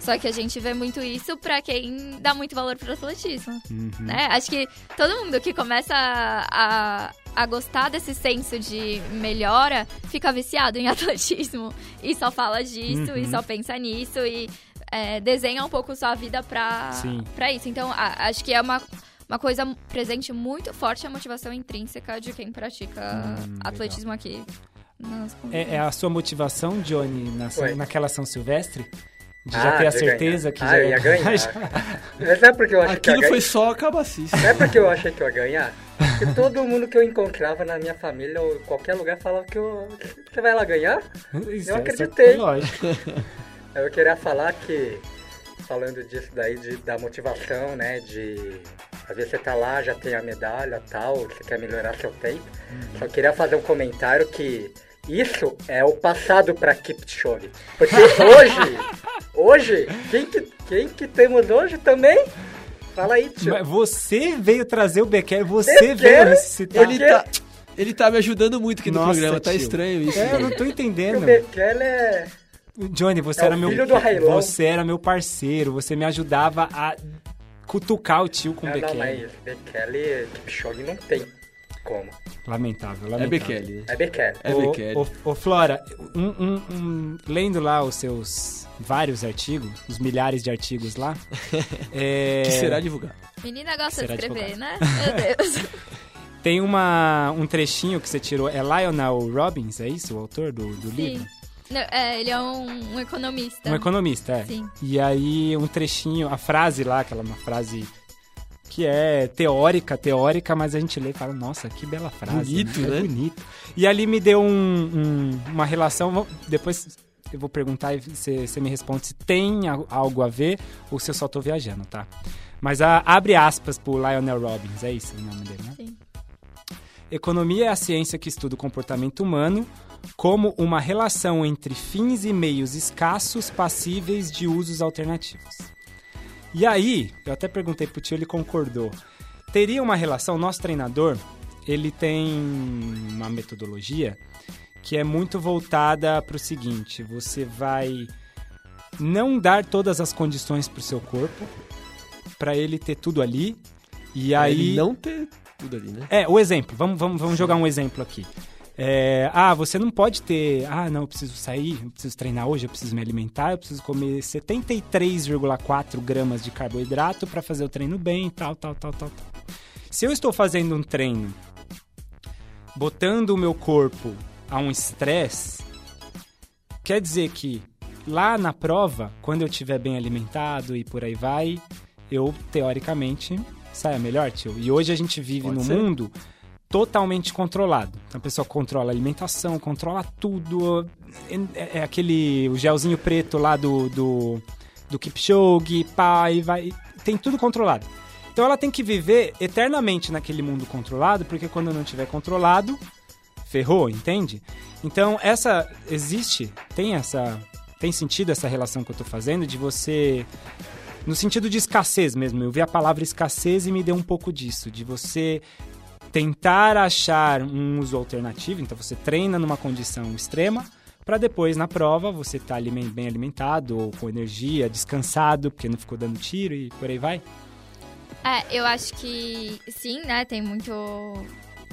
Só que a gente vê muito isso para quem dá muito valor pro atletismo, uhum. né? Acho que todo mundo que começa a, a gostar desse senso de melhora fica viciado em atletismo e só fala disso uhum. e só pensa nisso e é, desenha um pouco sua vida pra, pra isso. Então, a, acho que é uma, uma coisa presente muito forte a motivação intrínseca de quem pratica hum, atletismo legal. aqui. É, é, a sua motivação, Johnny, na, naquela São Silvestre? De já ah, ter a certeza ganhar. que ah, já ia ganhar. Mas não é porque eu achei Aquilo que foi só cabacice. Não é porque eu achei que eu ia ganhar. Porque todo mundo que eu encontrava na minha família ou em qualquer lugar falava que eu... Você vai lá ganhar? Isso, eu é acreditei. É lógico. Eu queria falar que, falando disso daí, de, da motivação, né, de Às vezes você tá lá, já tem a medalha tal, você quer melhorar seu tempo. Só queria fazer um comentário que isso é o passado para Kipchoge. Porque hoje, hoje, quem que, quem que temos hoje também? Fala aí, tio. Mas Você veio trazer o Bekele, você Bekele? veio ressuscitar. Ele tá, ele tá me ajudando muito aqui no Nossa, programa, tá tio. estranho isso. É, eu não tô o entendendo. Bekele é... Johnny, você É o era meu filho do Railão. você era meu parceiro, você me ajudava a cutucar o tio com o Não, não, Bekele. mas Bekele, Kipchoge não tem como. Lamentável, É lamentável. Bekele, né? É Bekele. É Ô, Bekele. ô, ô, Flora, um- um- um- lendo lá os seus vários artigos, os milhares de artigos lá. é, Que será divulgado. Menina gosta de escrever, advogado. né? Meu Deus. Tem uma, um trechinho que você tirou. É Lionel Robbins, é isso? O autor do, do livro? Sim. Não, é, ele é um, um economista. Um economista, é. Sim. E aí, um trechinho, a frase lá, aquela uma frase que é teórica, teórica, mas a gente lê e fala, nossa, que bela frase. Bonito, É né? bonito. E ali me deu um- um- uma relação, depois eu vou perguntar e você você me responde se tem algo a ver ou se eu só tô viajando, tá? Mas a- abre aspas pro Lionel Robbins, é isso o nome dele, né? Sim. Economia é a ciência que estuda o comportamento humano como uma relação entre fins e meios escassos passíveis de usos alternativos. E aí, eu até perguntei pro tio, ele concordou. Teria uma relação, nosso treinador, ele tem uma metodologia que é muito voltada para o seguinte: você vai não dar todas as condições para o seu corpo, para ele ter tudo ali, e Pra aí ele não ter tudo ali, né? é, o exemplo. Vamos, vamos, vamos jogar um exemplo aqui. É, ah, você não pode ter. Ah, não, eu preciso sair, eu preciso treinar hoje, eu preciso me alimentar, eu preciso comer 73,4 gramas de carboidrato para fazer o treino bem, tal, tal, tal, tal, tal. Se eu estou fazendo um treino botando o meu corpo a um estresse, quer dizer que lá na prova, quando eu estiver bem alimentado e por aí vai, eu teoricamente saia melhor, tio. E hoje a gente vive Pode num mundo totalmente controlado. Então a pessoa controla a alimentação, controla tudo. É, é aquele o gelzinho preto lá do, do, do Kipchoge, e vai. Tem tudo controlado. Então ela tem que viver eternamente naquele mundo controlado, porque quando não tiver controlado, ferrou, entende? Então essa existe, tem essa tem sentido essa relação que eu tô fazendo de você no sentido de escassez mesmo. Eu vi a palavra escassez e me deu um pouco disso, de você tentar achar um uso alternativo. Então você treina numa condição extrema para depois na prova você estar bem alimentado ou com energia, descansado, porque não ficou dando tiro e por aí vai. É, eu acho que sim, né? Tem muito,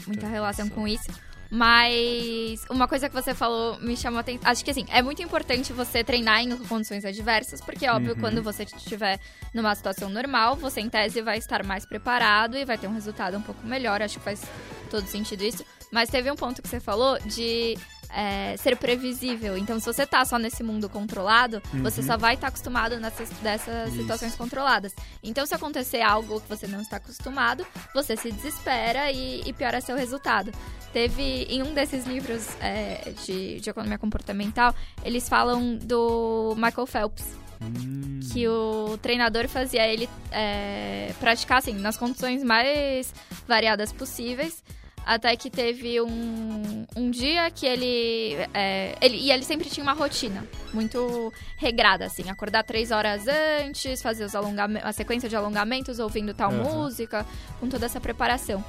muita relação com isso. Mas uma coisa que você falou me chamou a atenção. Acho que assim, é muito importante você treinar em condições adversas, porque, óbvio, Uhum. quando você estiver numa situação normal, você em tese vai estar mais preparado e vai ter um resultado um pouco melhor. Acho que faz todo sentido isso. Mas teve um ponto que você falou de é, ser previsível. Então, se você tá só nesse mundo controlado, você só vai estar acostumado nessas dessas Isso. situações controladas. Então, se acontecer algo que você não está acostumado, você se desespera e, e piora seu resultado. Teve em um desses livros é, de, de economia comportamental, eles falam do Michael Phelps. Que o treinador fazia ele é, praticar assim, nas condições mais variadas possíveis. Até que teve um, um dia que ele, é, ele. E ele sempre tinha uma rotina muito regrada, assim. Acordar três horas antes, fazer os alongamentos, a sequência de alongamentos, ouvindo tal Aham. música, com toda essa preparação.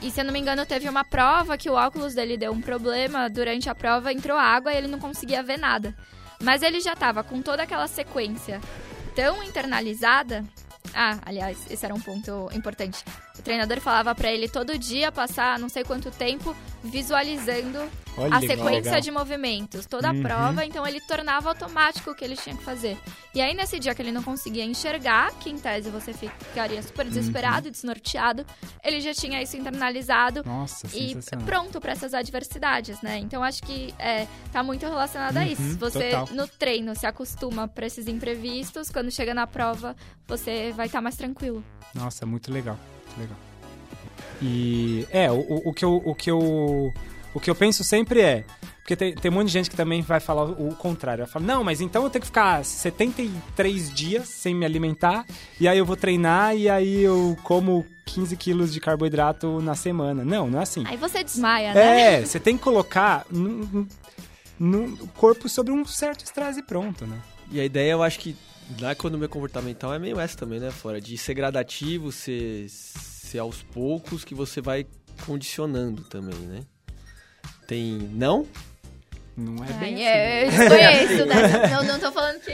E se eu não me engano, teve uma prova que o óculos dele deu um problema. Durante a prova entrou água e ele não conseguia ver nada. Mas ele já tava com toda aquela sequência tão internalizada. Ah, aliás, esse era um ponto importante. O treinador falava pra ele todo dia passar não sei quanto tempo visualizando Olha a sequência de movimentos, toda Uhum. a prova, então ele tornava automático o que ele tinha que fazer. E aí, nesse dia que ele não conseguia enxergar, que em tese você ficaria super Uhum. desesperado e desnorteado, ele já tinha isso internalizado Nossa, e pronto pra essas adversidades, né? Então acho que é, tá muito relacionado a isso. Uhum, Você total. no treino se acostuma pra esses imprevistos, quando chega na prova, você vai estar mais tranquilo. Nossa, muito legal, muito legal. E é, o, o- que eu, o que eu o que eu penso sempre é, porque tem, tem um monte de gente que também vai falar o, contrário. Vai falar, não, mas então eu tenho que ficar 73 dias sem me alimentar, e aí eu vou treinar, e aí eu como 15 quilos de carboidrato na semana. Não, não é assim. Aí você desmaia, né? É, você tem que colocar no, no corpo sobre um certo estresse pronto, né? E a ideia, eu acho que na economia comportamental é meio essa também, né, Fora? De ser gradativo, ser, ser aos poucos que você vai condicionando também, né? Tem. Não? Não é Ai, bem é, assim. eu desconheço, né? Não, não tô falando que...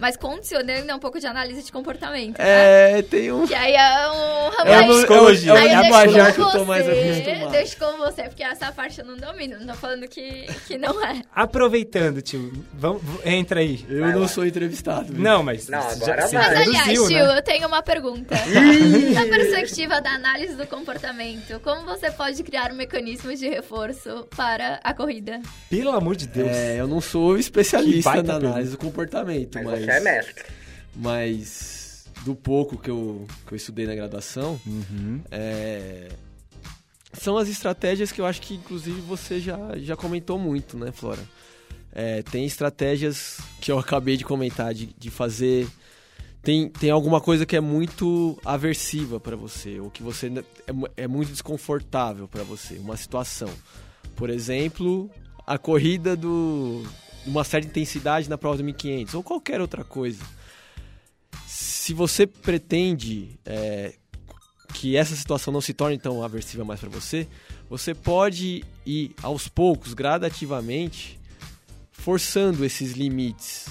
Mas condicionando é um pouco de análise de comportamento, né? É, tem um. Que aí é um ramo É aí. uma psicologia, Aí é deixo linguajar que com eu tô mais você, acostumado. Deixo com você, porque essa parte eu não domino. Não tô falando que, que não é. Aproveitando, tio, vamos, entra aí. Eu não sou entrevistado. viu? Não, mas. Não, já- agora você vai. Mas aliás, tio, né? eu tenho uma pergunta. Na perspectiva da análise do comportamento, como você pode criar um mecanismo de reforço para a corrida? Pelo amor de Deus. É, eu não sou especialista na análise do comportamento, Mas mas, você é mestre. mas do pouco que eu, que eu estudei na graduação, Uhum. é, são as estratégias que eu acho que inclusive você já, já comentou muito, né, Flora? É, tem estratégias que eu acabei de comentar, de, de fazer. Tem, tem alguma coisa que é muito aversiva para você, ou que você é, é muito desconfortável para você, uma situação. Por exemplo, a corrida do uma certa intensidade na prova do 1500, ou qualquer outra coisa. Se você pretende é, que essa situação não se torne tão aversiva mais para você, você pode ir aos poucos, gradativamente, forçando esses limites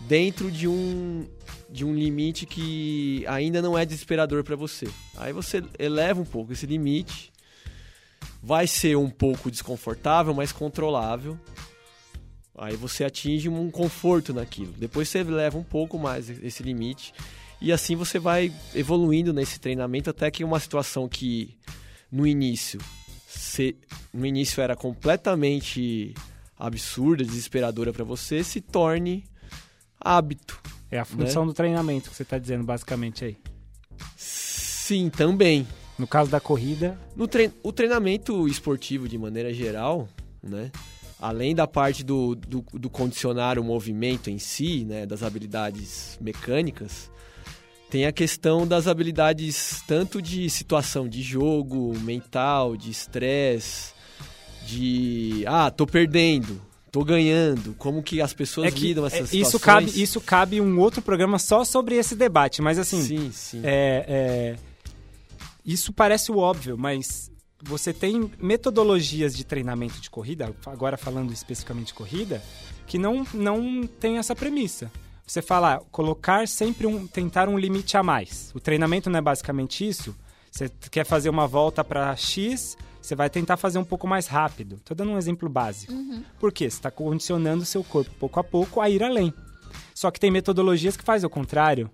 dentro de um de um limite que ainda não é desesperador para você. Aí você eleva um pouco esse limite, vai ser um pouco desconfortável, mas controlável. Aí você atinge um conforto naquilo. Depois você leva um pouco mais esse limite e assim você vai evoluindo nesse treinamento até que uma situação que no início se, no início era completamente absurda, desesperadora para você, se torne hábito. É a função do treinamento que você tá dizendo, basicamente aí. Sim, também. No caso da corrida, No trein o treinamento esportivo, de maneira geral, né? Além da parte do, do, do condicionar o movimento em si, né? Das habilidades mecânicas, tem a questão das habilidades tanto de situação de jogo, mental, de estresse, de... Ah, tô perdendo, tô ganhando. Como que as pessoas é que lidam é, essas isso situações. cabe isso cabe um outro programa só sobre esse debate, mas assim, Sim, sim. é, é, isso parece o óbvio, mas você tem metodologias de treinamento de corrida, agora falando especificamente de corrida, que não, não tem essa premissa. Você fala, ah, colocar sempre um, tentar um limite a mais. O treinamento não é basicamente isso. Você quer fazer uma volta para X, você vai tentar fazer um pouco mais rápido. Estou dando um exemplo básico. Por quê? Você está condicionando o seu corpo pouco a pouco a ir além. Só que tem metodologias que fazem o contrário.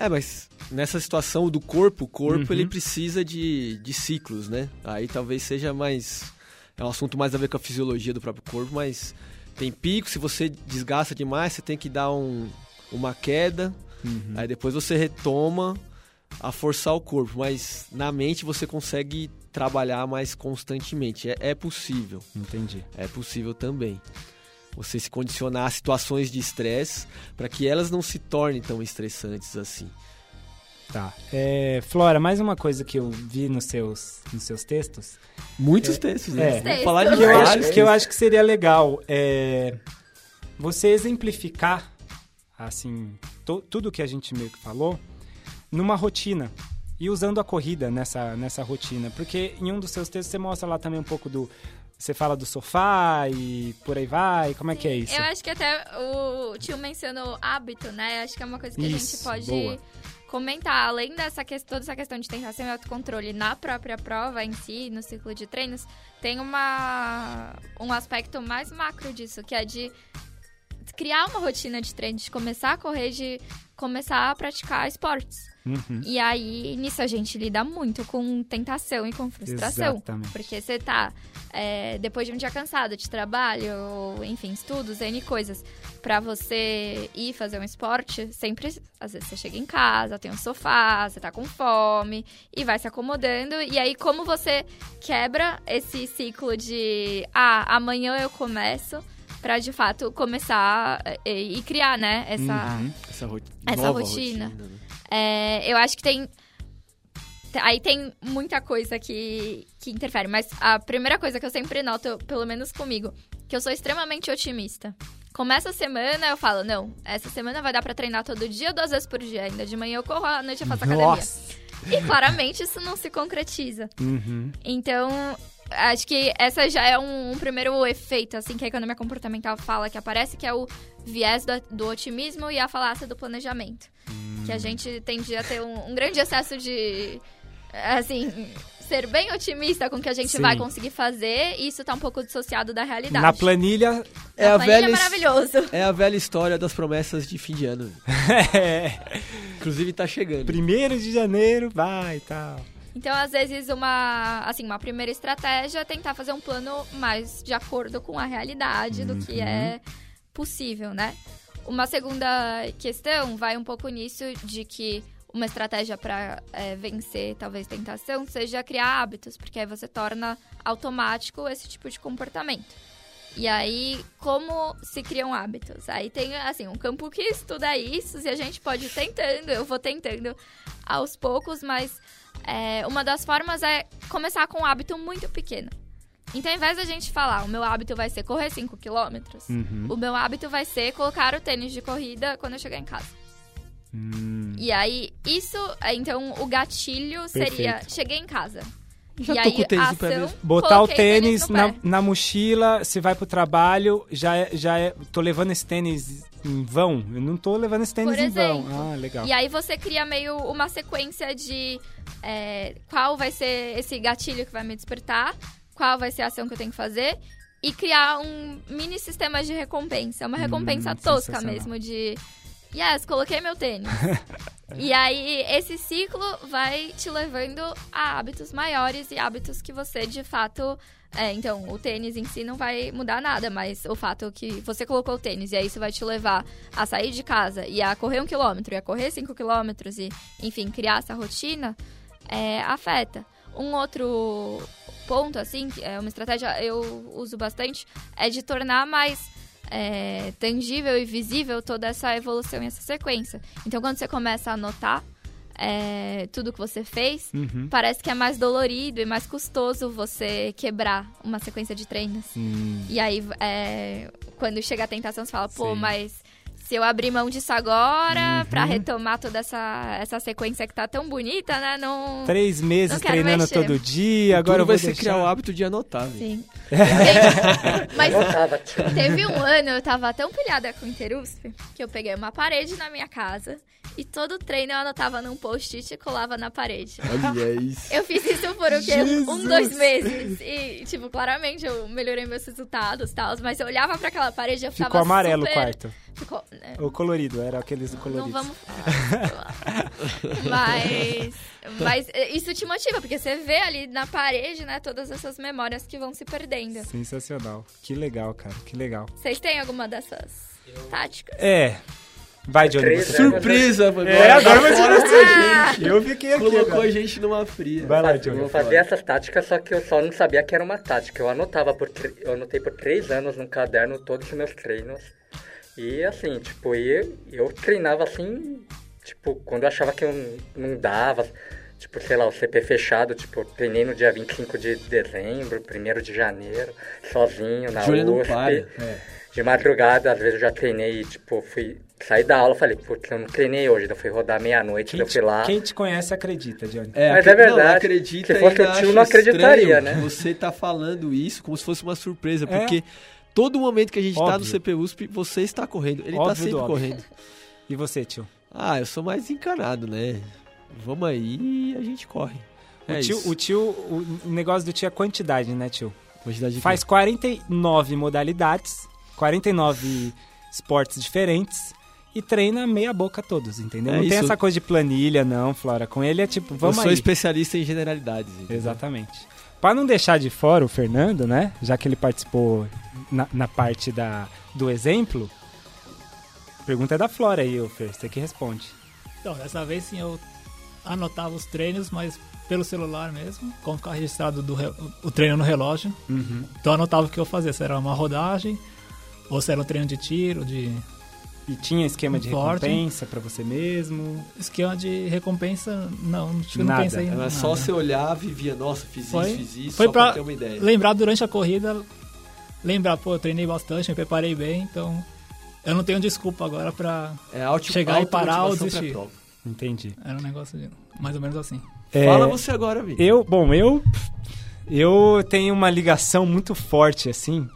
É, mas nessa situação do corpo, o corpo Uhum. ele precisa de, de ciclos, né? Aí talvez seja mais. É um assunto mais a ver com a fisiologia do próprio corpo, mas tem pico, se você desgasta demais, você tem que dar um, uma queda, Uhum. aí depois você retoma a forçar o corpo, mas na mente você consegue trabalhar mais constantemente. É, é possível, Entendi. é possível também. Você se condicionar a situações de estresse para que elas não se tornem tão estressantes assim. Tá. É, Flora, mais uma coisa que eu vi nos seus, nos seus textos, Muitos textos, né? É. Falar de que eu, acho, que eu acho que seria legal é, você exemplificar, assim, to- tudo que a gente meio que falou, numa rotina. E usando a corrida nessa, nessa rotina. Porque em um dos seus textos você mostra lá também um pouco do. Você fala do sofá e por aí vai. Como é que é isso? Eu acho que até o tio mencionou hábito, né? Acho que é uma coisa que a Isso, gente pode boa. comentar. Além dessa questão, toda essa questão de tentação e autocontrole na própria prova em si, no ciclo de treinos, tem uma, um aspecto mais macro disso, que é de criar uma rotina de treino, de começar a correr, de começar a praticar esportes. Uhum. E aí, nisso a gente lida muito com tentação e com frustração. Exatamente. Porque você tá, é, depois de um dia cansado de trabalho, enfim, estudos, N coisas, pra você ir fazer um esporte, sempre, às vezes você chega em casa, tem um sofá, você tá com fome, e vai se acomodando. E aí, como você quebra esse ciclo de, ah, amanhã eu começo, pra de fato começar e, e criar, né, essa Uhum. Essa, ro Essa nova rotina. né? é, eu acho que tem. Aí tem muita coisa que, que interfere, mas a primeira coisa que eu sempre noto, pelo menos comigo, que eu sou extremamente otimista. Começa a semana, eu falo, não, essa semana vai dar pra treinar todo dia, duas vezes por dia. Ainda de manhã eu corro, à noite eu faço academia. Nossa! E claramente isso não se concretiza. Uhum. Então, acho que essa já é um, um primeiro efeito, assim, que a economia comportamental fala que aparece, que é o viés do, do otimismo e a falácia do planejamento. Que a gente tende a ter um, um grande excesso de, assim, ser bem otimista com o que a gente Sim. vai conseguir fazer, e isso tá um pouco dissociado da realidade. Na planilha. É Na a planilha velha é maravilhoso. É a velha história das promessas de fim de ano. é, Inclusive tá chegando. primeiro de janeiro, vai e tal. Então, às vezes, uma, assim, uma primeira estratégia é tentar fazer um plano mais de acordo com a realidade do que é possível, né? Uma segunda questão vai um pouco nisso de que uma estratégia para vencer, talvez, tentação, seja criar hábitos, porque aí você torna automático esse tipo de comportamento. E aí, como se criam hábitos? Aí tem, assim, um campo que estuda isso, e a gente pode ir tentando, eu vou tentando aos poucos, mas é, uma das formas é começar com um hábito muito pequeno. Então, ao invés da gente falar, o meu hábito vai ser correr 5 quilômetros, Uhum. o meu hábito vai ser colocar o tênis de corrida quando eu chegar em casa. Hum. E aí, isso, é, então, o gatilho seria, Perfeito. cheguei em casa. Já e tô aí, com o tênis a no pé ação, mesmo. Botar o tênis no na, na mochila, você vai pro trabalho, já é, já é. Tô levando esse tênis em vão? Eu não tô levando esse tênis Por em vão. exemplo. Ah, legal. E aí você cria meio uma sequência de é, qual vai ser esse gatilho que vai me despertar, qual vai ser a ação que eu tenho que fazer, e criar um mini sistema de recompensa. Uma recompensa tosca sensacional. mesmo de. Yes, coloquei meu tênis. e aí, esse ciclo vai te levando a hábitos maiores e hábitos que você de fato. É, então, o tênis em si não vai mudar nada, mas o fato que você colocou o tênis e aí isso vai te levar a sair de casa e a correr um quilômetro e a correr cinco quilômetros e, enfim, criar essa rotina, é, afeta. Um outro ponto, assim, que é uma estratégia eu uso bastante, é de tornar mais é, tangível e visível toda essa evolução e essa sequência. Então, quando você começa a anotar é, tudo que você fez, Uhum. parece que é mais dolorido e mais custoso você quebrar uma sequência de treinos. Hum. E aí, é, quando chega a tentação, você fala, pô, Sim. mas se eu abrir mão disso agora, pra Uhum. retomar toda essa, essa sequência que tá tão bonita, né? Não. Três meses Não quero treinando mexer. todo dia, agora vai vou ser deixar... criar o hábito de anotar, velho. Sim. Mas teve um ano, eu tava tão pilhada com o Interusp, que eu peguei uma parede na minha casa e todo treino eu anotava num post-it e colava na parede. Olha isso. Eu fiz isso por o quê? Um, dois meses. E, tipo, claramente eu melhorei meus resultados e tal. Mas eu olhava pra aquela parede e eu ficava Ficou amarelo super... o quarto. Ficou... né? O colorido, era aqueles Não coloridos. vamos falar. mas, mas isso te motiva, porque você vê ali na parede, né, todas essas memórias que vão se perdendo. Sensacional. Que legal, cara. Que legal. Vocês têm alguma dessas táticas? É. Vai, Johnny. Três? Surpresa, mano. É, agora vai ser Ah! Eu fiquei aqui Colocou agora. a gente numa fria. Vai lá, Eu Johnny. fazia essas táticas, só que eu só não sabia que era uma tática. Eu anotava por, tre- eu anotei por três anos no caderno todos os meus treinos. E assim, tipo, eu, eu treinava assim, tipo, quando eu achava que eu não, não dava, tipo, sei lá, o CP fechado, tipo, eu treinei no dia 25 de dezembro, 1 de janeiro, sozinho na Júlia não USP. para. É. De madrugada, às vezes eu já treinei, tipo, fui sair da aula, falei, putz, eu não treinei hoje, eu fui rodar meia-noite, eu fui lá. quem te conhece acredita, Johnny. É, Mas é verdade. Não, acredita Se fosse tio, não acreditaria, né? Você tá falando isso como se fosse uma surpresa, É. porque todo momento que a gente tá no Óbvio. CP USP, você está correndo. Ele tá Óbvio sempre do óbvio. correndo. E você, tio? Ah, eu sou mais encanado, né? Vamos aí e a gente corre. O, É tio, o tio, o negócio do tio é quantidade, né, tio? Quantidade de Faz 49 modalidades, 49 esportes diferentes e treina meia boca todos, entendeu? É não tem isso. essa coisa de planilha, não, Flora. Com ele é tipo, vamos eu sou aí. especialista em generalidades. entendeu? Exatamente. Para não deixar de fora o Fernando, né? Já que ele participou na, na parte da, do exemplo, a pergunta é da Flora aí, ô Fer, você que responde. Então, dessa vez sim eu anotava os treinos, mas pelo celular mesmo, como ficava registrado do o treino no relógio. Então eu anotava o que eu fazia, se era uma rodagem, ou se era um treino de tiro, de E tinha esquema de Forte. recompensa pra você mesmo? esquema de recompensa. Não, não Nada. pensei em Era nada. só você olhar, vivia, nossa, fiz Foi- isso, fiz isso, foi só pra pra ter uma ideia. Lembrar durante a corrida, lembrar, pô, eu treinei bastante, me preparei bem, então eu não tenho desculpa agora pra. É Chegar e parar ou desistir. Entendi. Era um negócio de, mais ou menos assim. É, Fala você agora, Vini. Eu, bom, eu eu tenho uma ligação muito forte assim.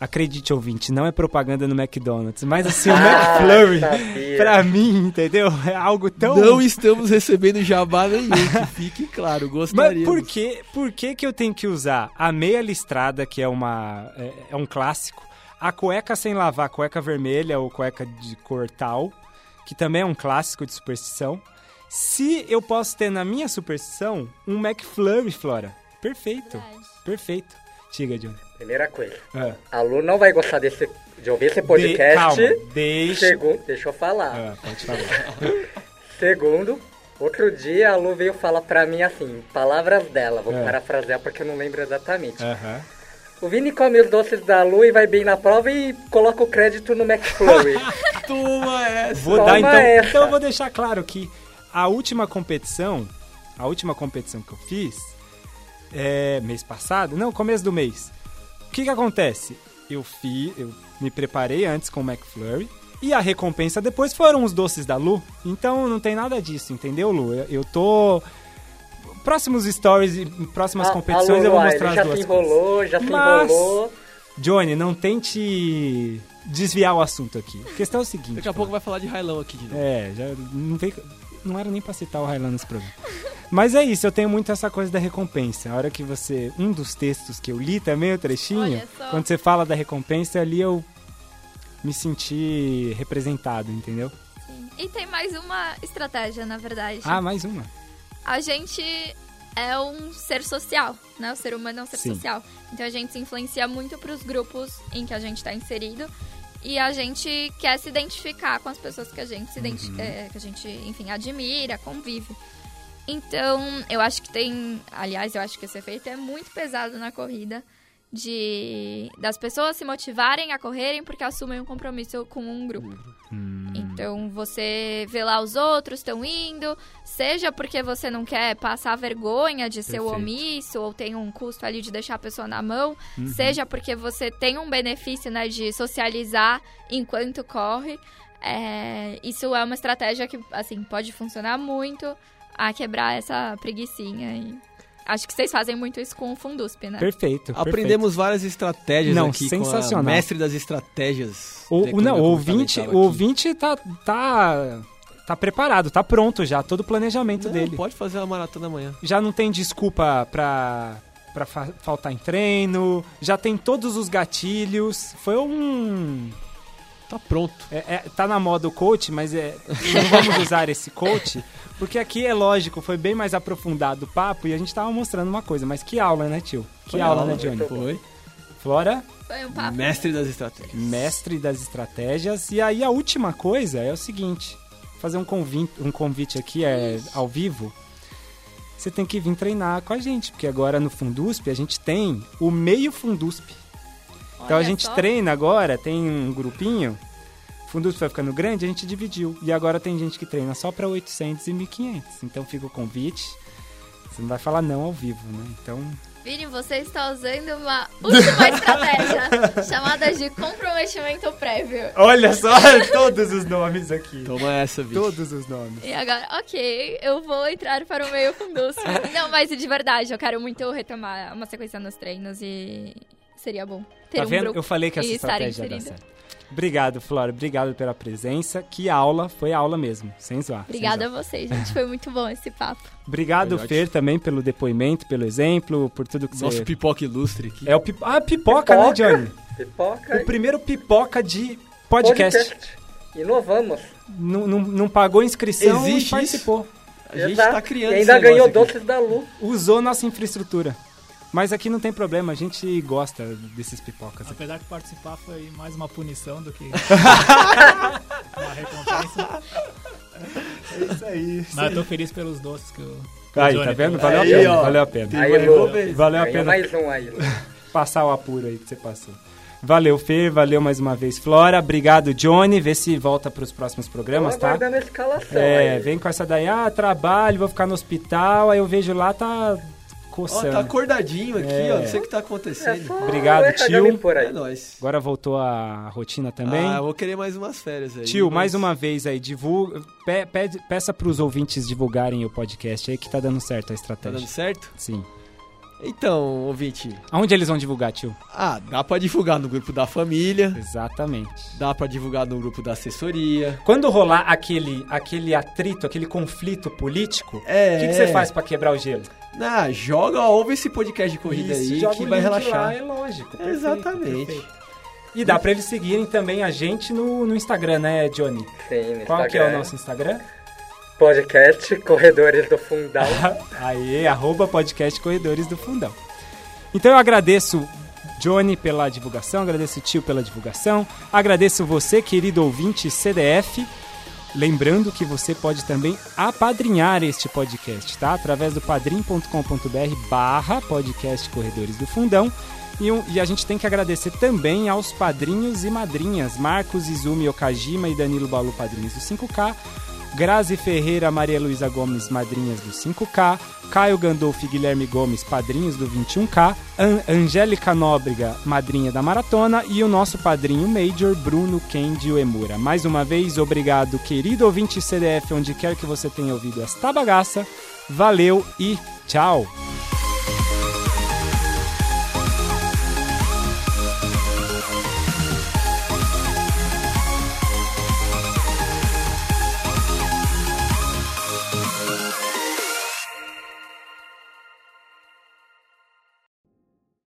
Acredite, ouvinte, não é propaganda no McDonald's, mas assim, o Ah, McFlurry, sabia. pra mim, entendeu? É algo tão Não estamos recebendo jabá nenhum, que fique claro, Mas gostaria. por que, por que que eu tenho que usar a meia listrada, que é uma é, é um clássico, a cueca sem lavar, a cueca vermelha ou cueca de cor tal, que também é um clássico de superstição, se eu posso ter na minha superstição um McFlurry, Flora? Perfeito, Verdade. perfeito. Diga, Johnny. Primeira coisa, a Lu não vai gostar desse, de ouvir esse de- podcast. calma, deixa... Segundo, deixa eu falar. Ah, pode falar. Segundo, outro dia a Lu veio falar pra mim assim, palavras dela, vou É. parafrasear porque eu não lembro exatamente. Aham. O Vini come os doces da Lu e vai bem na prova e coloca o crédito no McFlurry. Toma essa! Vou Toma dar então. essa. Então eu vou deixar claro que a última competição, a última competição que eu fiz, é mês passado, não, começo do mês. O que que acontece? Eu fiz, eu me preparei antes com o McFlurry e a recompensa depois foram os doces da Lu. Então não tem nada disso, entendeu, Lu? Eu, eu tô próximos stories e próximas A- competições a Lu, eu vou mostrar já as duas se enrolou, coisas. já se Mas- enrolou. Johnny, não tente desviar o assunto aqui. A questão é o seguinte. Daqui a pouco vai falar de Railão aqui de novo. É, já não, veio, não era nem pra citar o Highland nesse programa. Mas é isso, eu tenho muito essa coisa da recompensa. A hora que você. Um dos textos que eu li também, o trechinho, quando você fala da recompensa, ali eu me senti representado, entendeu? Sim. E tem mais uma estratégia, na verdade. Ah, mais uma. A gente é um ser social, né? O ser humano é um ser Sim. social. Então a gente se influencia muito pros grupos em que a gente está inserido. E a gente quer se identificar com as pessoas que a gente se Uhum. é, que a gente, enfim, admira, convive. Então, eu acho que tem, aliás, eu acho que esse efeito é muito pesado na corrida de das pessoas se motivarem a correrem porque assumem um compromisso com um grupo. Hum, Então você vê lá os outros estão indo, seja porque você não quer passar vergonha de ser o Perfeito. omisso ou tem um custo ali de deixar a pessoa na mão, Uhum. seja porque você tem um benefício né, de socializar enquanto corre. É, isso é uma estratégia que assim pode funcionar muito a quebrar essa preguicinha. E acho que vocês fazem muito isso com o Fundusp, né? perfeito. Aprendemos várias estratégias Não, aqui sensacional. com a mestre das estratégias. O, o- não, o ouvinte, o ouvinte tá, tá, tá preparado, tá pronto já, todo o planejamento Não, dele. Pode fazer uma maratona amanhã. já não tem desculpa pra, pra fa- faltar em treino, já tem todos os gatilhos. Foi um. Tá pronto. é- é- tá na moda o coach, mas é, não vamos usar esse coach, porque aqui é lógico, foi bem mais aprofundado o papo e a gente tava mostrando uma coisa, mas que aula, né, tio? Que Foi aula, aula, né, Johnny? Foi. Flora, Foi um papo. Mestre das estratégias. mestre das estratégias. E aí a última coisa é o seguinte: fazer um convite, um convite aqui é, ao vivo. Você tem que vir treinar com a gente, porque agora no Fundusp a gente tem o meio Fundusp. Então a Olha gente só. treina agora, tem um grupinho. O Fundusp vai ficando grande, a gente dividiu. E agora tem gente que treina só para 800 e 1500. Então fica o convite. Você não vai falar não ao vivo, né? Então Vini, você está usando uma última estratégia chamada de comprometimento prévio. Olha só todos os nomes aqui. Toma essa, Vitor. Todos os nomes. E agora, ok, eu vou entrar para o meio fundusco. Não, mas de verdade, eu quero muito retomar uma sequência nos treinos e seria bom ter Tá um vendo? grupo Eu falei que essa estratégia ia dar certo. Obrigado, Flora. Obrigado pela presença. Que aula. Foi aula mesmo. Sem zoar. sem Obrigada a zoar. vocês, gente. Foi muito bom esse papo. Obrigado, Foi Fer, também pelo depoimento, pelo exemplo, por tudo que Nosso você... pipoca ilustre aqui. É o pipo... Ah, pipoca, né, Johnny? Pipoca O primeiro pipoca de podcast. inovamos. Não, não, não pagou inscrição Existe e participou. A gente Exato. tá criando E esse ainda ganhou doces da Lu. Usou nossa infraestrutura. Mas aqui não tem problema, a gente gosta desses pipocas. aqui. Apesar de participar foi mais uma punição do que uma recompensa. É isso aí. Mas eu tô feliz pelos doces que que o Aí, tá vendo? Valeu a Aí, pena, ó. valeu a pena. Aí, recompensa. Valeu a pena mais um aí, passar o apuro aí que você passou. Valeu, Fê, valeu mais uma vez, Flora. Obrigado, Johnny. Vê se volta pros próximos programas, Tô tá? a escalação É, aí. vem com essa daí, ah, trabalho, vou ficar no hospital, aí eu vejo lá, tá Ó, coçando. tá acordadinho aqui, É. ó. Não sei o que tá É acontecendo. só Obrigado, tio. vir Por aí. É nóis. Agora voltou a rotina também. Ah, eu vou querer mais umas férias aí. Tio, mas- mais uma vez aí, divulga, pe, pede- peça pros ouvintes divulgarem o podcast aí que tá dando certo a Tá estratégia. dando certo? Sim. Então, ouvinte. Aonde eles vão divulgar, tio? Ah, dá pra divulgar no grupo da família. Exatamente. Dá pra divulgar no grupo da assessoria. Quando rolar aquele, aquele atrito, aquele conflito político, É. o que, que você faz pra quebrar o gelo? Ah, joga, ouve esse podcast de corrida Isso, aí joga que o vai link relaxar. Lá, é lógico. perfeito, Exatamente. perfeito. E dá pra eles seguirem também a gente no, no Instagram, né, Johnny? Sim, no Qual que é o Instagram. nosso Instagram? Podcast Corredores do Fundão. Aê, arroba podcast Corredores do Fundão. Então eu agradeço Johnny pela divulgação, agradeço o tio pela divulgação, agradeço você, querido ouvinte CDF. Lembrando que você pode também apadrinhar este podcast, tá? Através do padrim.com.br barra podcast Corredores do Fundão. E, um- e a gente tem que agradecer também aos padrinhos e madrinhas, Marcos Izumi Okajima e Danilo Balu, padrinhos do 5K, Grazi Ferreira, Maria Luísa Gomes, madrinhas do 5K, Caio Gandolfo e Guilherme Gomes, padrinhos do 21K, An Angélica Nóbrega, madrinha da maratona, e o nosso padrinho Major, Bruno Kendi Uemura. Mais uma vez, obrigado, querido ouvinte CDF, onde quer que você tenha ouvido esta bagaça. Valeu e tchau!